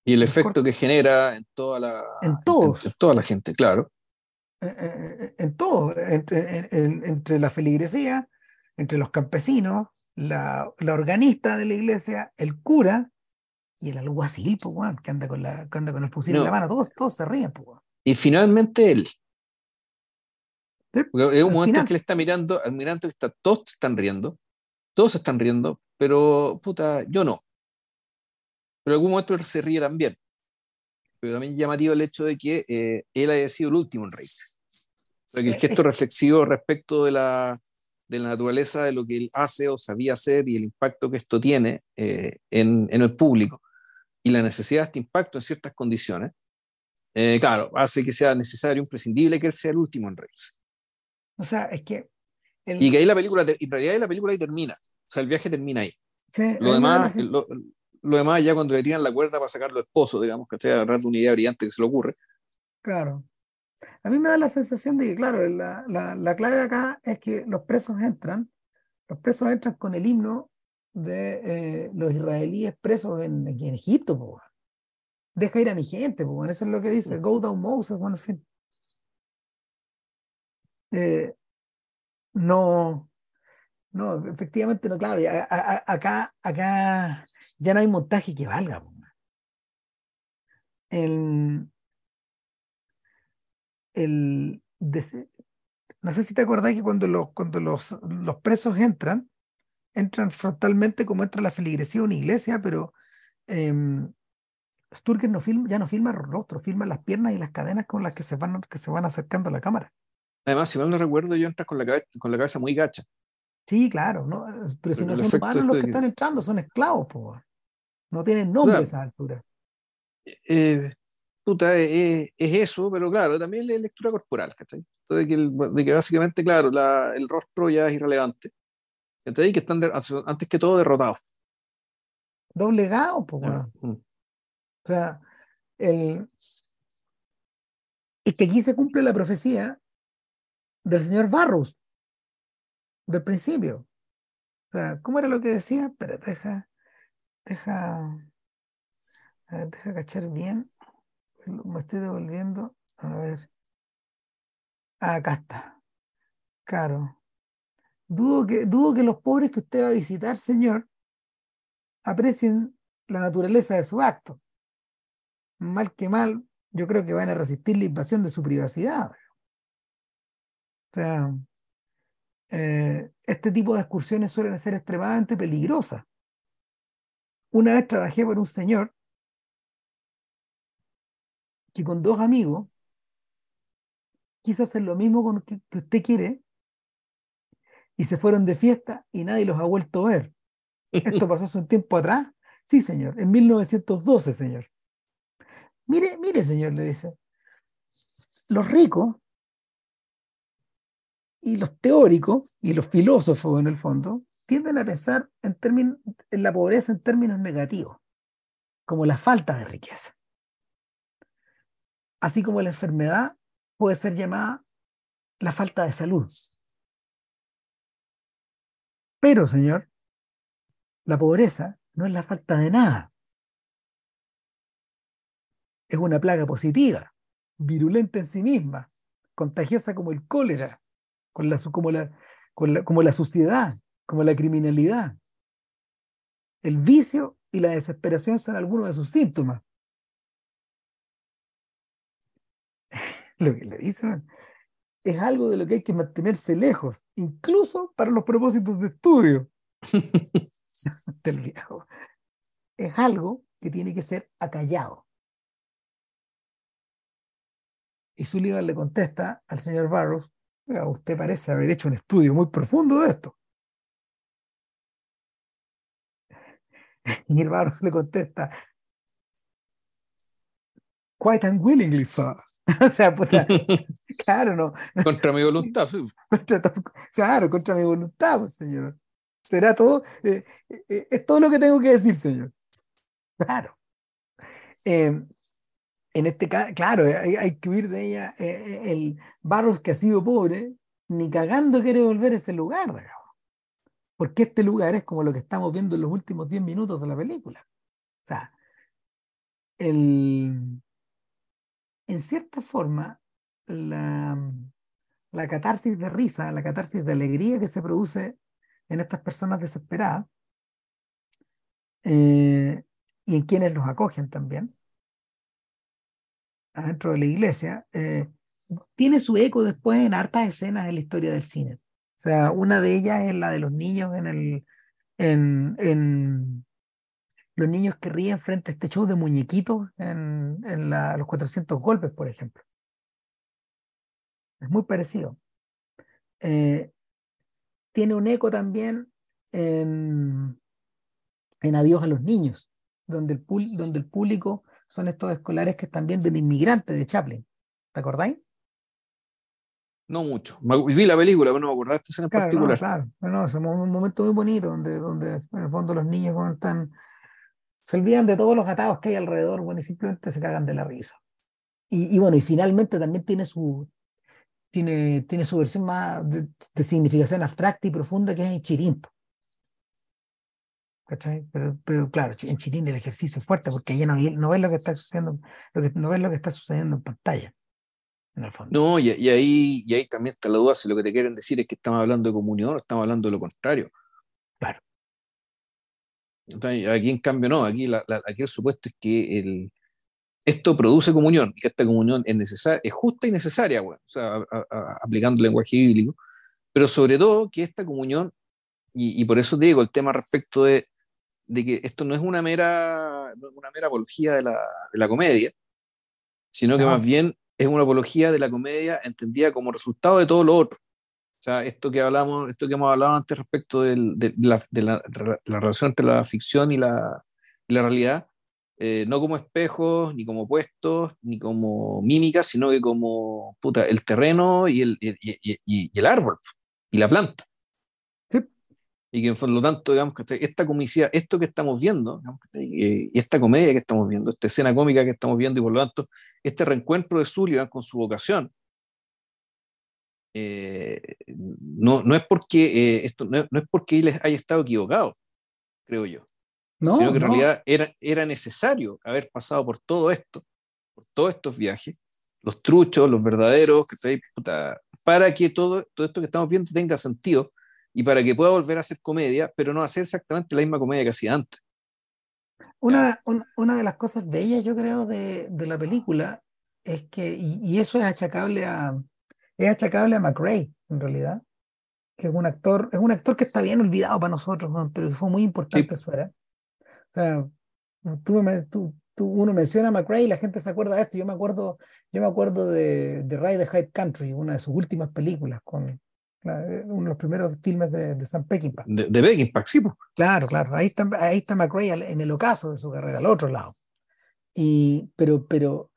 y el efecto que genera en toda la en todos en, toda la gente claro en, todo, entre, entre, la feligresía, entre los campesinos, la, la, organista de la iglesia, el cura y el alguacil, pues, que anda con, la, que anda con el fusil en la mano, todos, todos se ríen. Pues, y finalmente él. es un momento en que le está mirando, almirante que está, todos están riendo, todos están riendo, pero puta, yo no. Pero en algún momento él se ríe también pero también llamativo el hecho de que eh, él haya sido el último en reírse. el gesto reflexivo respecto de la, de la naturaleza de lo que él hace o sabía hacer y el impacto que esto tiene eh, en, en, el público y la necesidad de este impacto en ciertas condiciones, eh, claro, hace que sea necesario, imprescindible que él sea el último en reírse. O sea, es que... Y que ahí la película, en realidad la película ahí termina, o sea, el viaje termina ahí. lo demás, lo, lo demás ya cuando le tiran la cuerda para sacarlo esposo, digamos, que esté agarrando una idea brillante que se le ocurre. Claro. A mí me da la sensación de que, claro, la, la, la clave acá es que los presos entran, los presos entran con el himno de eh, los israelíes presos en, en Egipto, po. deja ir a mi gente, po. eso es lo que dice, go down Moses, bueno, en fin. Eh, no, no, efectivamente, no, claro, acá, acá ya no hay montaje que valga. El, el, no sé si te acordás que cuando, los, cuando los, los presos entran, entran frontalmente como entra la feligresía de una iglesia, pero eh, no filma, ya no filma el rostro, filma las piernas y las cadenas con las que se van, que se van acercando a la cámara. Además, si mal no recuerdo, yo entras con la con la cabeza muy gacha. Sí, claro, no, pero si no son humanos los que están entrando, son esclavos, po. no tienen nombre a esa altura. Eh, puta, eh, es eso, pero claro, también la lectura corporal, ¿cachai? De que, de que básicamente, claro, la, el rostro ya es irrelevante. ¿cachai? Que están antes que todo derrotados. Doblegados, pues, mm. O sea, el, es que aquí se cumple la profecía del señor Barros del principio. O sea, ¿cómo era lo que decía? Pero deja, deja, deja cachar bien. Me estoy devolviendo. A ver. Ah, acá está. Claro. Dudo que, dudo que los pobres que usted va a visitar, señor, aprecien la naturaleza de su acto. Mal que mal, yo creo que van a resistir la invasión de su privacidad. O sea, eh, este tipo de excursiones suelen ser extremadamente peligrosas. Una vez trabajé por un señor que con dos amigos quiso hacer lo mismo con que, usted quiere y se fueron de fiesta y nadie los ha vuelto a ver. Esto pasó hace un tiempo atrás Sí, señor, en 1912, señor. Mire, mire, señor, le dice. Los ricos y los teóricos y los filósofos, en el fondo, tienden a pensar en, en la pobreza en términos negativos, como la falta de riqueza. Así como la enfermedad puede ser llamada la falta de salud. Pero, señor, la pobreza no es la falta de nada. Es una plaga positiva, virulenta en sí misma, contagiosa como el cólera, con la, como, la, como la suciedad, como la criminalidad. El vicio y la desesperación son algunos de sus síntomas. Lo que le dicen es algo de lo que hay que mantenerse lejos, incluso para los propósitos de estudio del viejo. Es algo que tiene que ser acallado. Y Sullivan le contesta al señor Barrows, usted parece haber hecho un estudio muy profundo de esto. Y el Barrows le contesta, quite unwillingly, sir. o sea, puta, claro, no. Contra mi voluntad, sí. claro, contra mi voluntad, pues, señor. Será todo, eh, eh, es todo lo que tengo que decir, señor. Claro. Em, en este caso, claro, hay, que huir de ella. Eh, el Barros que ha sido pobre, ni cagando quiere volver a ese lugar, digamos. Porque este lugar es como lo que estamos viendo en los últimos 10 minutos de la película. O sea, el, en cierta forma, la, la catarsis de risa, la catarsis de alegría que se produce en estas personas desesperadas eh, y en quienes los acogen también, adentro de la iglesia, eh, tiene su eco después en hartas escenas en la historia del cine. O sea, una de ellas es la de los niños en el, en, en, los niños que ríen frente a este show de muñequitos en, en los 400 golpes, por ejemplo. Es muy parecido. Eh, tiene un eco también en, en Adiós a los niños, donde el, donde el público son estos escolares que están viendo el inmigrante de Chaplin. ¿Te acordáis? No mucho. Vi la película, pero no me acordaste en particular. claro, no, es un momento muy bonito donde, donde en el fondo los niños están se olvidan de todos los atados que hay alrededor, bueno, y simplemente se cagan de la risa. Y, bueno, y finalmente también tiene su, tiene, tiene su versión más de, significación abstracta y profunda que es en Chirín. ¿Cachai? Pero, pero, claro, en Chirín el ejercicio es fuerte porque ella no, no ves lo que está sucediendo, lo que, no ves lo que está sucediendo en pantalla. En el fondo. No, y, y, ahí, y ahí también está la duda si lo que te quieren decir es que estamos hablando de comunión o estamos hablando de lo contrario. Claro aquí en cambio no, aquí, aquí el supuesto es que el, esto produce comunión y que esta comunión es necesaria, es justa y necesaria, bueno, o sea, aplicando el lenguaje bíblico, pero sobre todo que esta comunión, y, por eso digo el tema respecto de, de, que esto no es una mera, una mera apología de la, de la comedia, sino que más bien es una apología de la comedia entendida como resultado de todo lo otro sea, esto que hablamos, esto que hemos hablado antes respecto de, la, relación entre la ficción y la, realidad, eh, no como espejos, ni como opuestos, ni como mímicas, sino que como el terreno y el, y, el árbol y la planta. Y que por lo tanto, digamos que esta comicidad, esto que estamos viendo, y esta comedia que estamos viendo, esta escena cómica que estamos viendo, y por lo tanto, este reencuentro de Sullivan con su vocación, eh, no, no, es porque eh, esto no, es porque él haya estado equivocado, creo yo. No, sino que en realidad era, era necesario haber pasado por todo esto, por todos estos viajes, los truchos, los verdaderos, para que todo, todo esto que estamos viendo tenga sentido y para que pueda volver a hacer comedia, pero no hacer exactamente la misma comedia que hacía antes. Una, una, de las cosas bellas, yo creo, de, de la película es que, y, y, eso es achacable a, es achacable a McRae, en realidad, que es un actor, es un actor que está bien olvidado para nosotros, pero fue muy importante su era. O sea, tú, tú, uno menciona a McRae y la gente se acuerda de esto. Yo me acuerdo, yo me acuerdo de, de Ride the Hyde Country, una de sus últimas películas, con, uno de los primeros filmes de, de Sam Peckinpah. De, de Peckinpah, sí. Pues. Claro, claro, ahí está, ahí está McRae en el ocaso de su carrera, al otro lado. Y, pero, pero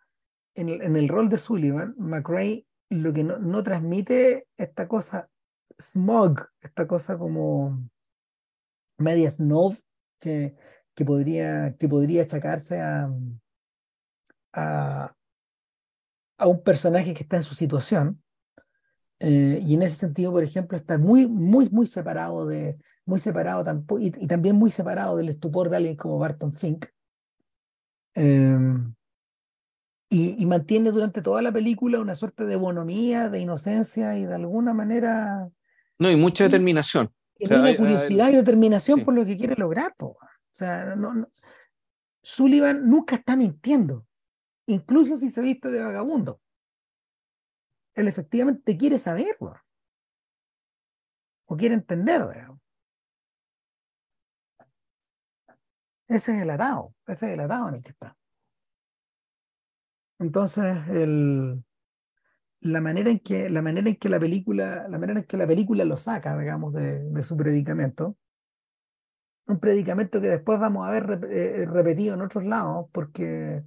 en el, en el rol de Sullivan, McRae lo que no, no transmite esta cosa smog, esta cosa como media snob que, que, podría, que podría achacarse a, a, a un personaje que está en su situación. Eh, y en ese sentido, por ejemplo, está muy, muy, muy separado de, muy separado y, y, también muy separado del estupor de alguien como Barton Fink. Eh, y, y, mantiene durante toda la película una suerte de bonomía, de inocencia y de alguna manera. No, y mucha determinación. Tiene una curiosidad y determinación sí. por lo que quiere lograr. Po. O sea, no, no, Sullivan nunca está mintiendo, incluso si se viste de vagabundo. Él efectivamente quiere saber, po. o quiere entender. ¿verdad? Ese es el atado, ese es el atado en el que está. Entonces, la, manera en que, la manera en que la película, la manera en que la película lo saca, digamos, de, su predicamento, un predicamento que después vamos a ver eh, repetido en otros lados, porque,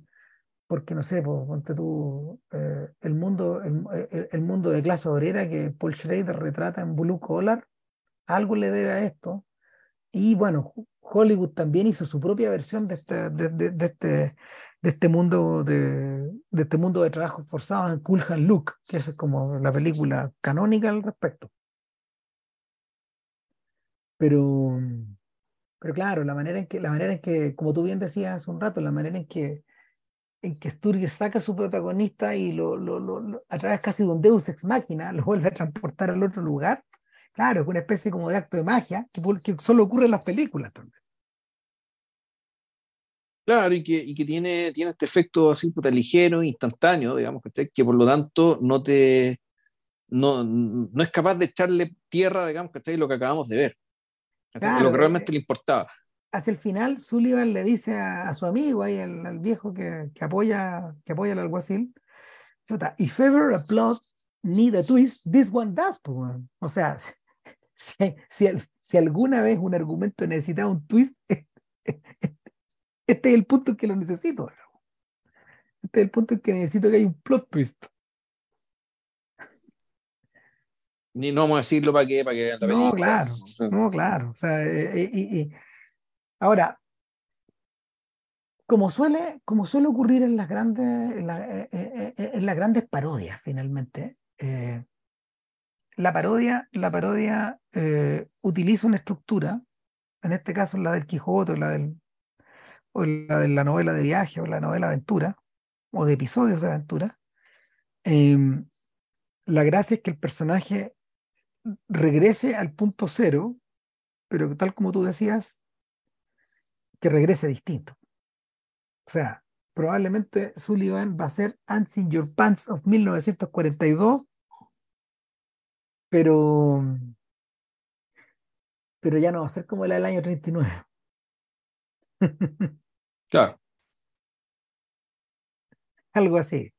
porque no sé, pues, ponte tú, eh, el, mundo, el, el, mundo de clase obrera que Paul Schrader retrata en Blue Collar, algo le debe a esto. Y bueno, Hollywood también hizo su propia versión de este, de, de, de este este mundo de, este mundo de trabajo forzado en Cool Hand Luke, que es como la película canónica al respecto. Pero, pero claro, la manera en que, la manera en que, como tú bien decías hace un rato, la manera en que, en que Sturges saca a su protagonista y lo, lo, lo, a través casi de un Deus ex máquina lo vuelve a transportar al otro lugar, claro, es una especie como de acto de magia que, que solo ocurre en las películas también. Claro, y que, y que tiene, tiene este efecto así puta, ligero, instantáneo, digamos, que, que por lo tanto no te no, no es capaz de echarle tierra, digamos, ¿cachai? lo que acabamos de ver. Claro, lo que realmente le importaba. Hacia el final, Sullivan le dice a, a su amigo, ahí, al, al, viejo que, que, apoya, que apoya al alguacil, if ever a plot need a twist, this one does. Pues, o sea, si, si, si, alguna vez un argumento necesita un twist, este es el punto en que lo necesito. Este es el punto en que necesito que haya un plot twist. Ni no vamos a decirlo para qué, para que No, claro, no, claro. O sea, eh, y, y, ahora, como suele, como suele ocurrir en las grandes, en, la, eh, en las grandes parodias, finalmente, eh, la parodia, la parodia utiliza una estructura, en este caso la del Quijote, la del o la de la novela de viaje o la novela aventura, o de episodios de aventura, eh, la gracia es que el personaje regrese al punto cero, pero tal como tú decías, que regrese distinto. O sea, probablemente Sullivan va a ser Ants in Your Pants of 1942, pero, pero ya no va a ser como la del año 39. Claro. Algo así.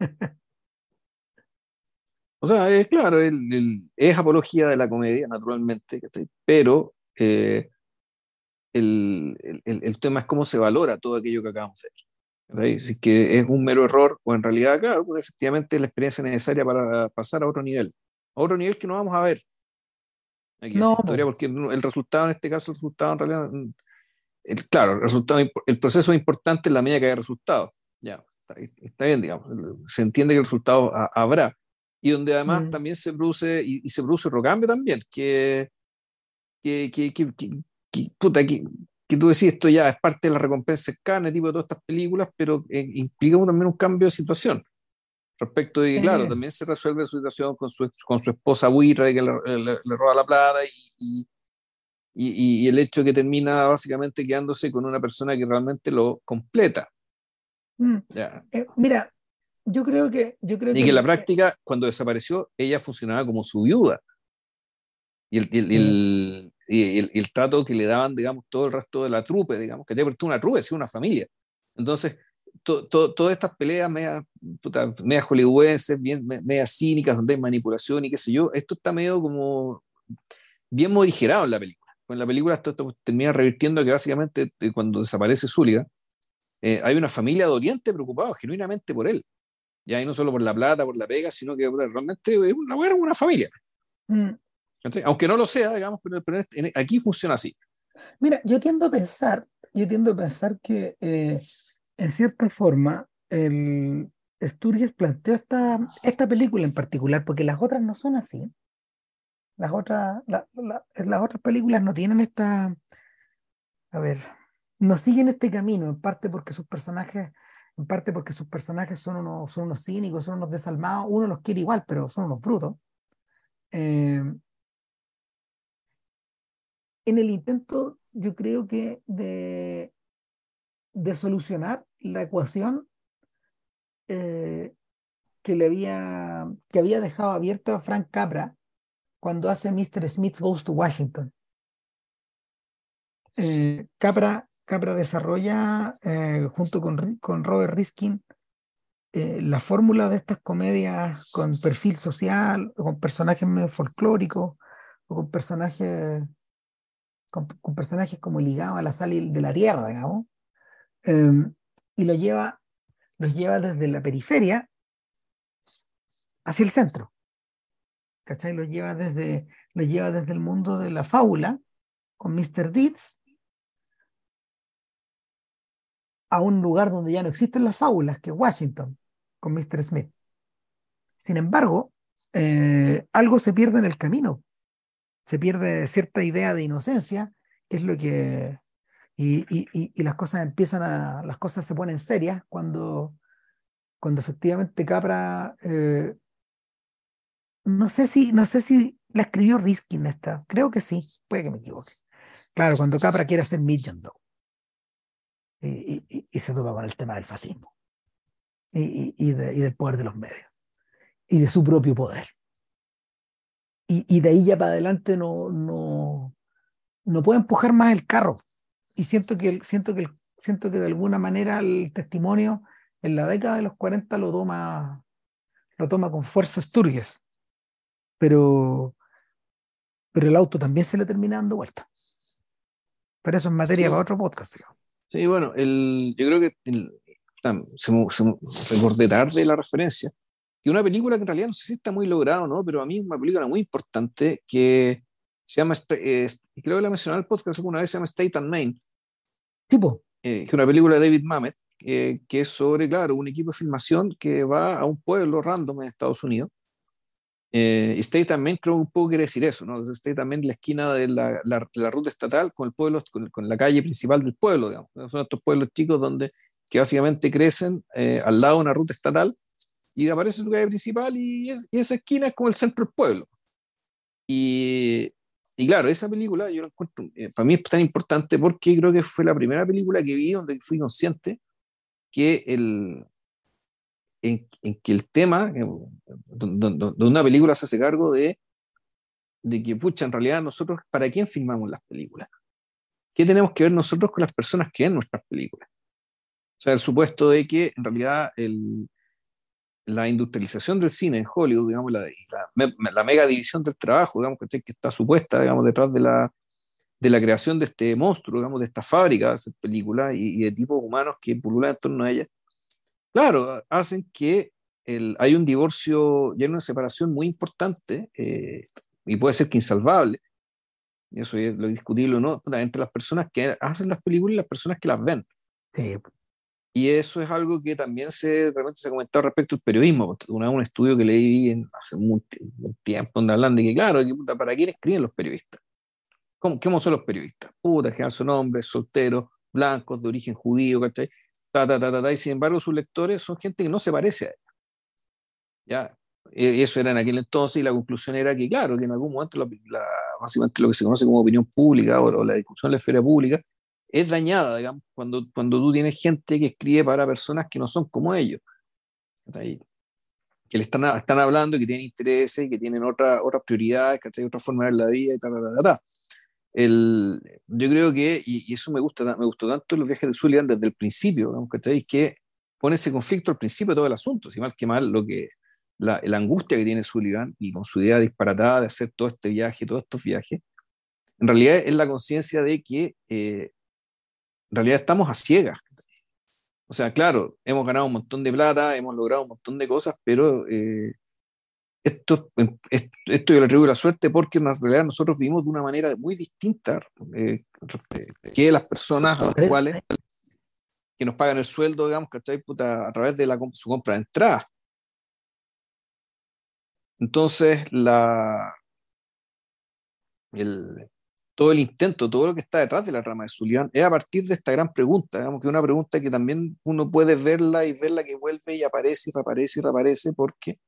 o sea, es claro, el, el, es apología de la comedia, naturalmente, pero eh, el, el, tema es cómo se valora todo aquello que acabamos de hacer. Si que es un mero error, o en realidad, claro, pues efectivamente es la experiencia necesaria para pasar a otro nivel. A otro nivel que no vamos a ver. Aquí no, historia, porque el resultado, en este caso, el resultado en realidad el, claro, el, resultado, el proceso es importante en la medida que haya resultados. Ya, está, está, bien, digamos. Se entiende que el resultado a, habrá. Y donde además mm. también se produce, y, y, se produce otro cambio también, que, que, que, que, que, puta, que, que tú decís, esto ya es parte de la recompensa cercana, tipo de todas estas películas, pero eh, implica también un cambio de situación. Respecto de que, claro, también se resuelve su situación con su, con su esposa Wirra, que le, le, le roba la plata y, y y, y, el hecho de que termina básicamente quedándose con una persona que realmente lo completa. Mm. Eh, mira, yo creo que... Yo creo y que, que en la práctica, cuando desapareció, ella funcionaba como su viuda. Y el, el, el, y el, el, trato que le daban, digamos, todo el resto de la trupe, digamos, que te una trupe, es una familia. Entonces, todas estas peleas media, media hollywoodenses, bien, media cínicas, donde hay manipulación y qué sé yo, esto está medio como bien modigerado en la película. En la película esto, esto termina revirtiendo que básicamente eh, cuando desaparece Zuliga, eh, hay una familia de Oriente preocupada genuinamente por él. Ya, y no solo por la plata, por la pega, sino que realmente es una, una familia. Mm. Aunque no lo sea, digamos, pero, este, aquí funciona así. Mira, yo tiendo a pensar, yo tiendo a pensar que eh, en cierta forma el Sturges planteó esta, esta película en particular, porque las otras no son así. Las otras, las otras películas no tienen esta, a ver, no siguen este camino, en parte porque sus personajes, en parte porque sus personajes son unos, son unos cínicos, son unos desalmados, uno los quiere igual, pero son unos brutos. Eh, en el intento, yo creo que de, solucionar la ecuación eh, que le había, que había dejado abierta Frank Capra cuando hace Mr. Smith Goes to Washington. Eh, Capra, Capra, desarrolla eh, junto con, con, Robert Riskin la fórmula de estas comedias con perfil social, con personajes medio folclóricos, o con personajes con, personajes como ligados a la sal de la tierra, digamos, em, y lo lleva, los lleva desde la periferia hacia el centro. ¿Cachai? Los lleva desde, lo lleva desde el mundo de la fábula, con Mr. Deeds, a un lugar donde ya no existen las fábulas, que es Washington, con Mr. Smith. Sin embargo, eh, algo se pierde en el camino se pierde cierta idea de inocencia, que es lo que... Y, y, y, las cosas empiezan a... las cosas se ponen serias cuando, cuando efectivamente Capra... Eh, no sé si no sé si la escribió Riskin esta, creo que sí, puede que me equivoque. Claro, cuando Capra quiere hacer Million y, y, se topa con el tema del fascismo y, y, del poder de los medios y de su propio poder y, y, de ahí ya para adelante no, no, no puede empujar más el carro. Y siento que, siento, que, siento que de alguna manera el testimonio en la década de los 40 lo toma, lo toma con fuerza Sturges. Pero, pero el auto también se le termina dando vuelta. Pero eso es materia para otro podcast. Sí, bueno, el, yo creo que el, se, se, recordé tarde la referencia, y una película que en realidad no sé si está muy logrado, ¿no? Pero a mí es una película muy importante que se llama, eh, creo que la mencioné en el podcast alguna vez, se llama State and Main. Tipo. Eh, que es una película de David Mamet, que es sobre, claro, un equipo de filmación que va a un pueblo random en Estados Unidos. Eh, y State and Main creo que un poco quiere decir eso, ¿no? State and Main la esquina de la, la, ruta estatal con el pueblo, con, con, la calle principal del pueblo, digamos. Son estos pueblos chicos donde, que básicamente crecen al lado de una ruta estatal y aparece su calle principal y, esa esquina es como el centro del pueblo. Y, y claro, esa película yo la encuentro, eh, para mí es tan importante porque creo que fue la primera película que vi donde fui consciente que el, en, que el tema, eh, donde, una película se hace cargo de, de que, pucha, en realidad nosotros, ¿para quién filmamos las películas? ¿Qué tenemos que ver nosotros con las personas que ven nuestras películas? O sea, el supuesto de que en realidad el, la industrialización del cine en Hollywood, digamos, la, la, mega división del trabajo, digamos, que está supuesta, digamos, detrás de la, de la creación de este monstruo, digamos, de esta fábrica de películas y, de tipos humanos que pululan en torno a ella, claro, hacen que el, hay un divorcio y hay una separación muy importante eh, y puede ser que insalvable, y eso es lo discutible no, entre las personas que hacen las películas y las personas que las ven. Y eso es algo que también se, realmente se ha comentado respecto al periodismo. Una, un estudio que leí en, hace un, tiempo donde hablan de que, claro, ¿para quién escriben los periodistas? ¿Cómo, ¿Cómo, son los periodistas? Puta, que son hombres, solteros, blancos, de origen judío, ¿cachai? Ta, ta, ta, y sin embargo sus lectores son gente que no se parece a ellos. ¿Ya? Y eso era en aquel entonces y la conclusión era que, claro, que en algún momento, la, básicamente lo que se conoce como opinión pública o, o la discusión en la esfera pública, es dañada, digamos, cuando, cuando tú tienes gente que escribe para personas que no son como ellos. Que le están, están hablando y que tienen intereses y que tienen otra, otras prioridades, que otra forma de ver la vida y tal, tal, tal, El, yo creo que, y, eso me gusta me gustó tanto los viajes de Sullivan desde el principio, digamos, que pone ese conflicto al principio de todo el asunto, si mal que mal lo que la, la, angustia que tiene Sullivan y con su idea disparatada de hacer todo este viaje, todos estos viajes, en realidad es la conciencia de que eh, en realidad estamos a ciegas. O sea, claro, hemos ganado un montón de plata, hemos logrado un montón de cosas, pero eh, esto, esto yo le atribuyo la suerte porque en realidad nosotros vivimos de una manera muy distinta eh, que las personas a las cuales que nos pagan el sueldo, digamos, ¿cachai? Puta, a través de la, su compra de entrada. Entonces, la, el, todo el intento, todo lo que está detrás de la rama de Sullivan es a partir de esta gran pregunta, digamos que es una pregunta que también uno puede verla y verla que vuelve y aparece y reaparece y reaparece porque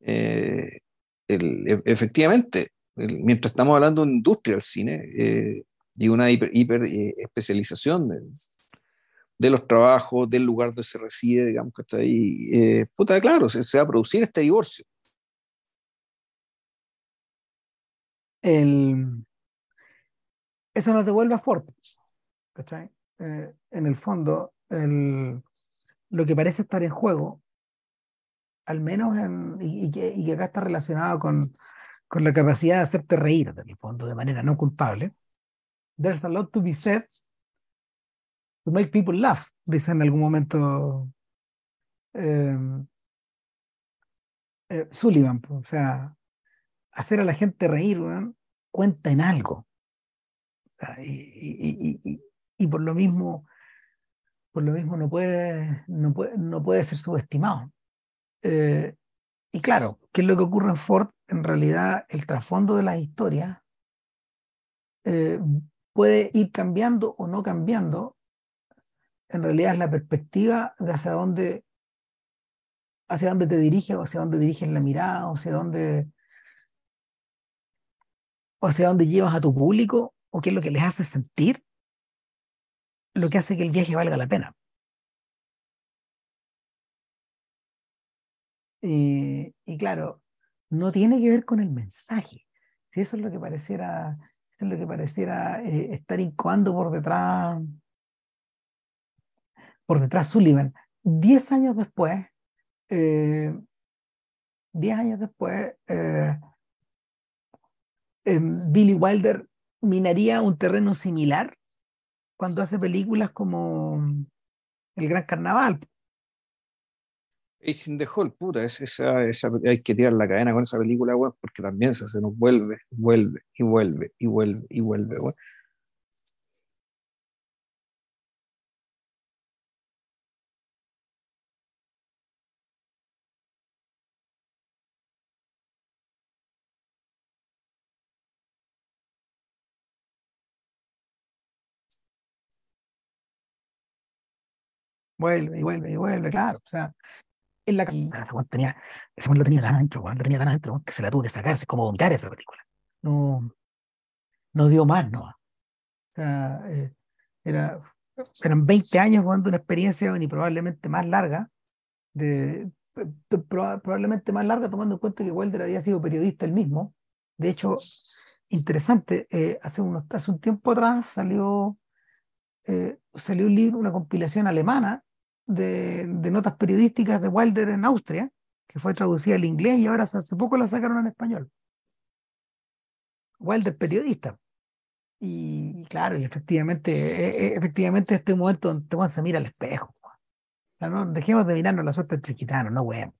eh, e, efectivamente, mientras estamos hablando de industria del cine eh, y una hiper, eh, especialización de, de, los trabajos, del lugar donde se reside, digamos que está ahí, puta, claro, se, se va a producir este divorcio. El, eso nos devuelve a Ford. Eh, en el fondo, el, lo que parece estar en juego, al menos en, y, que, acá está relacionado con, con la capacidad de hacerte reír, en el fondo, de manera no culpable. There's a lot to be said to make people laugh, dice en algún momento eh, eh, Sullivan. O sea, hacer a la gente reír, cuenta en algo. Y, y, y, por lo mismo, por lo mismo no puede, no puede, no puede ser subestimado. Eh, y claro, ¿qué es lo que ocurre en Ford? En realidad, el trasfondo de las historias eh, puede ir cambiando o no cambiando. En realidad es la perspectiva de hacia dónde, hacia dónde te diriges o hacia dónde diriges la mirada, o hacia dónde, o hacia dónde llevas a tu público o qué es lo que les hace sentir lo que hace que el viaje valga la pena. Y, y, claro, no tiene que ver con el mensaje. Si eso es lo que pareciera, eso es lo que pareciera eh, estar incoando por detrás, por detrás Sullivan. Diez años después, eh, diez años después, eh, em, Billy Wilder minaría un terreno similar cuando hace películas como El Gran Carnaval. Ace in the Hall, puta, es, esa, esa, hay que tirar la cadena con esa película, porque también se, se, nos vuelve, vuelve y vuelve y vuelve y vuelve, vuelve y vuelve y vuelve, claro. O sea, en la ese tenía, ese lo tenía tan adentro, lo tenía tan adentro, que se la tuvo que sacarse, como vomitar esa película. No, no dio más, ¿no? O sea, eh, era, eran 20 años jugando una experiencia y probablemente más larga, de, probablemente más larga tomando en cuenta que Wilder había sido periodista él mismo. De hecho, interesante, eh, hace, unos, hace un tiempo atrás salió, eh, salió un libro, una compilación alemana de, notas periodísticas de Wilder en Austria, que fue traducida al inglés y ahora hace poco la sacaron en español. Wilder periodista. Y, claro, y efectivamente, e, e, efectivamente este momento donde se mira al espejo. no, dejemos de mirarnos la suerte entre gitanos, no weón.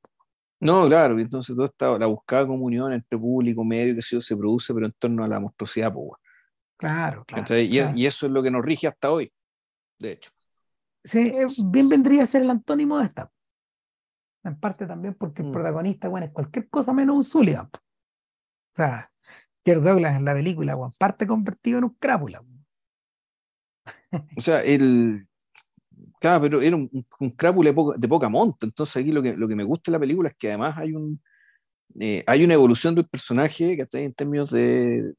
No, claro, entonces todo está, la buscada comunión entre público, medio, que se produce, pero en torno a la monstruosidad, pues, claro, claro, y, eso es lo que nos rige hasta hoy, de hecho. Sí, eh, bien vendría a ser el antónimo de esta. En parte también porque el mm. protagonista, bueno, es cualquier cosa menos un Sullivan. O sea, Kirk Douglas en la película, bueno, parte convertido en un crápula. O sea, el. Claro, pero era un, crápula de poca, monta. Entonces, aquí lo que, lo que me gusta de la película es que además hay un. Eh, hay una evolución del personaje que está en términos de.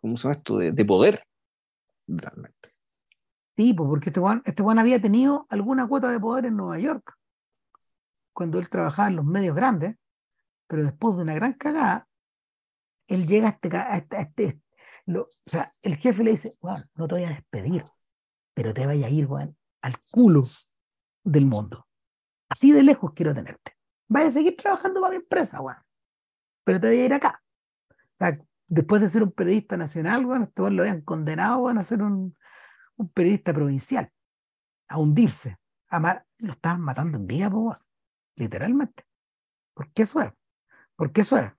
¿Cómo se llama esto? De, de poder. Pues porque este Juan, este había tenido alguna cuota de poder en Nueva York cuando él trabajaba en los medios grandes, pero después de una gran cagada, él llega a este, este, este o sea, el jefe le dice, bueno, no te voy a despedir, pero te vaya a ir, Juan, al culo del mundo. Así de lejos quiero tenerte. Vaya a seguir trabajando para mi empresa, weón. Pero te voy a ir acá. O sea, después de ser un periodista nacional, weón, este lo habían condenado, weón, a ser un, un periodista provincial, a hundirse. A lo estaban matando en vida, weón. Literalmente. Porque eso es. Porque eso es.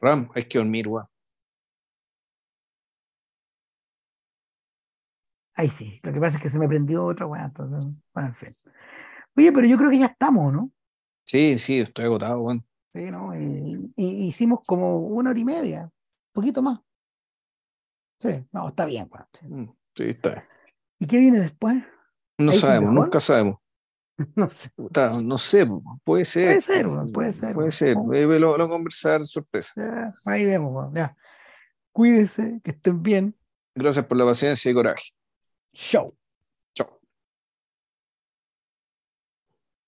Ram, hay que dormir, weón. Ahí sí, lo que pasa es que se me prendió otra weá, entonces, bueno, en fin. Oye, pero yo creo que ya estamos, ¿no? Sí, sí, estoy agotado, weón. Sí, ¿no? Y, hicimos como una hora y media, un poquito más. Sí, no, está bien, weón. Mm, sí. está bien. ¿Y qué viene después? No sabemos, nunca sabemos. no sé. no sé, puede ser. Puede ser, puede ser. Puede ser, lo, lo conversar sorpresa. Ya, ahí vemos, ya. Cuídense, que estén bien. Gracias por la paciencia y coraje. show.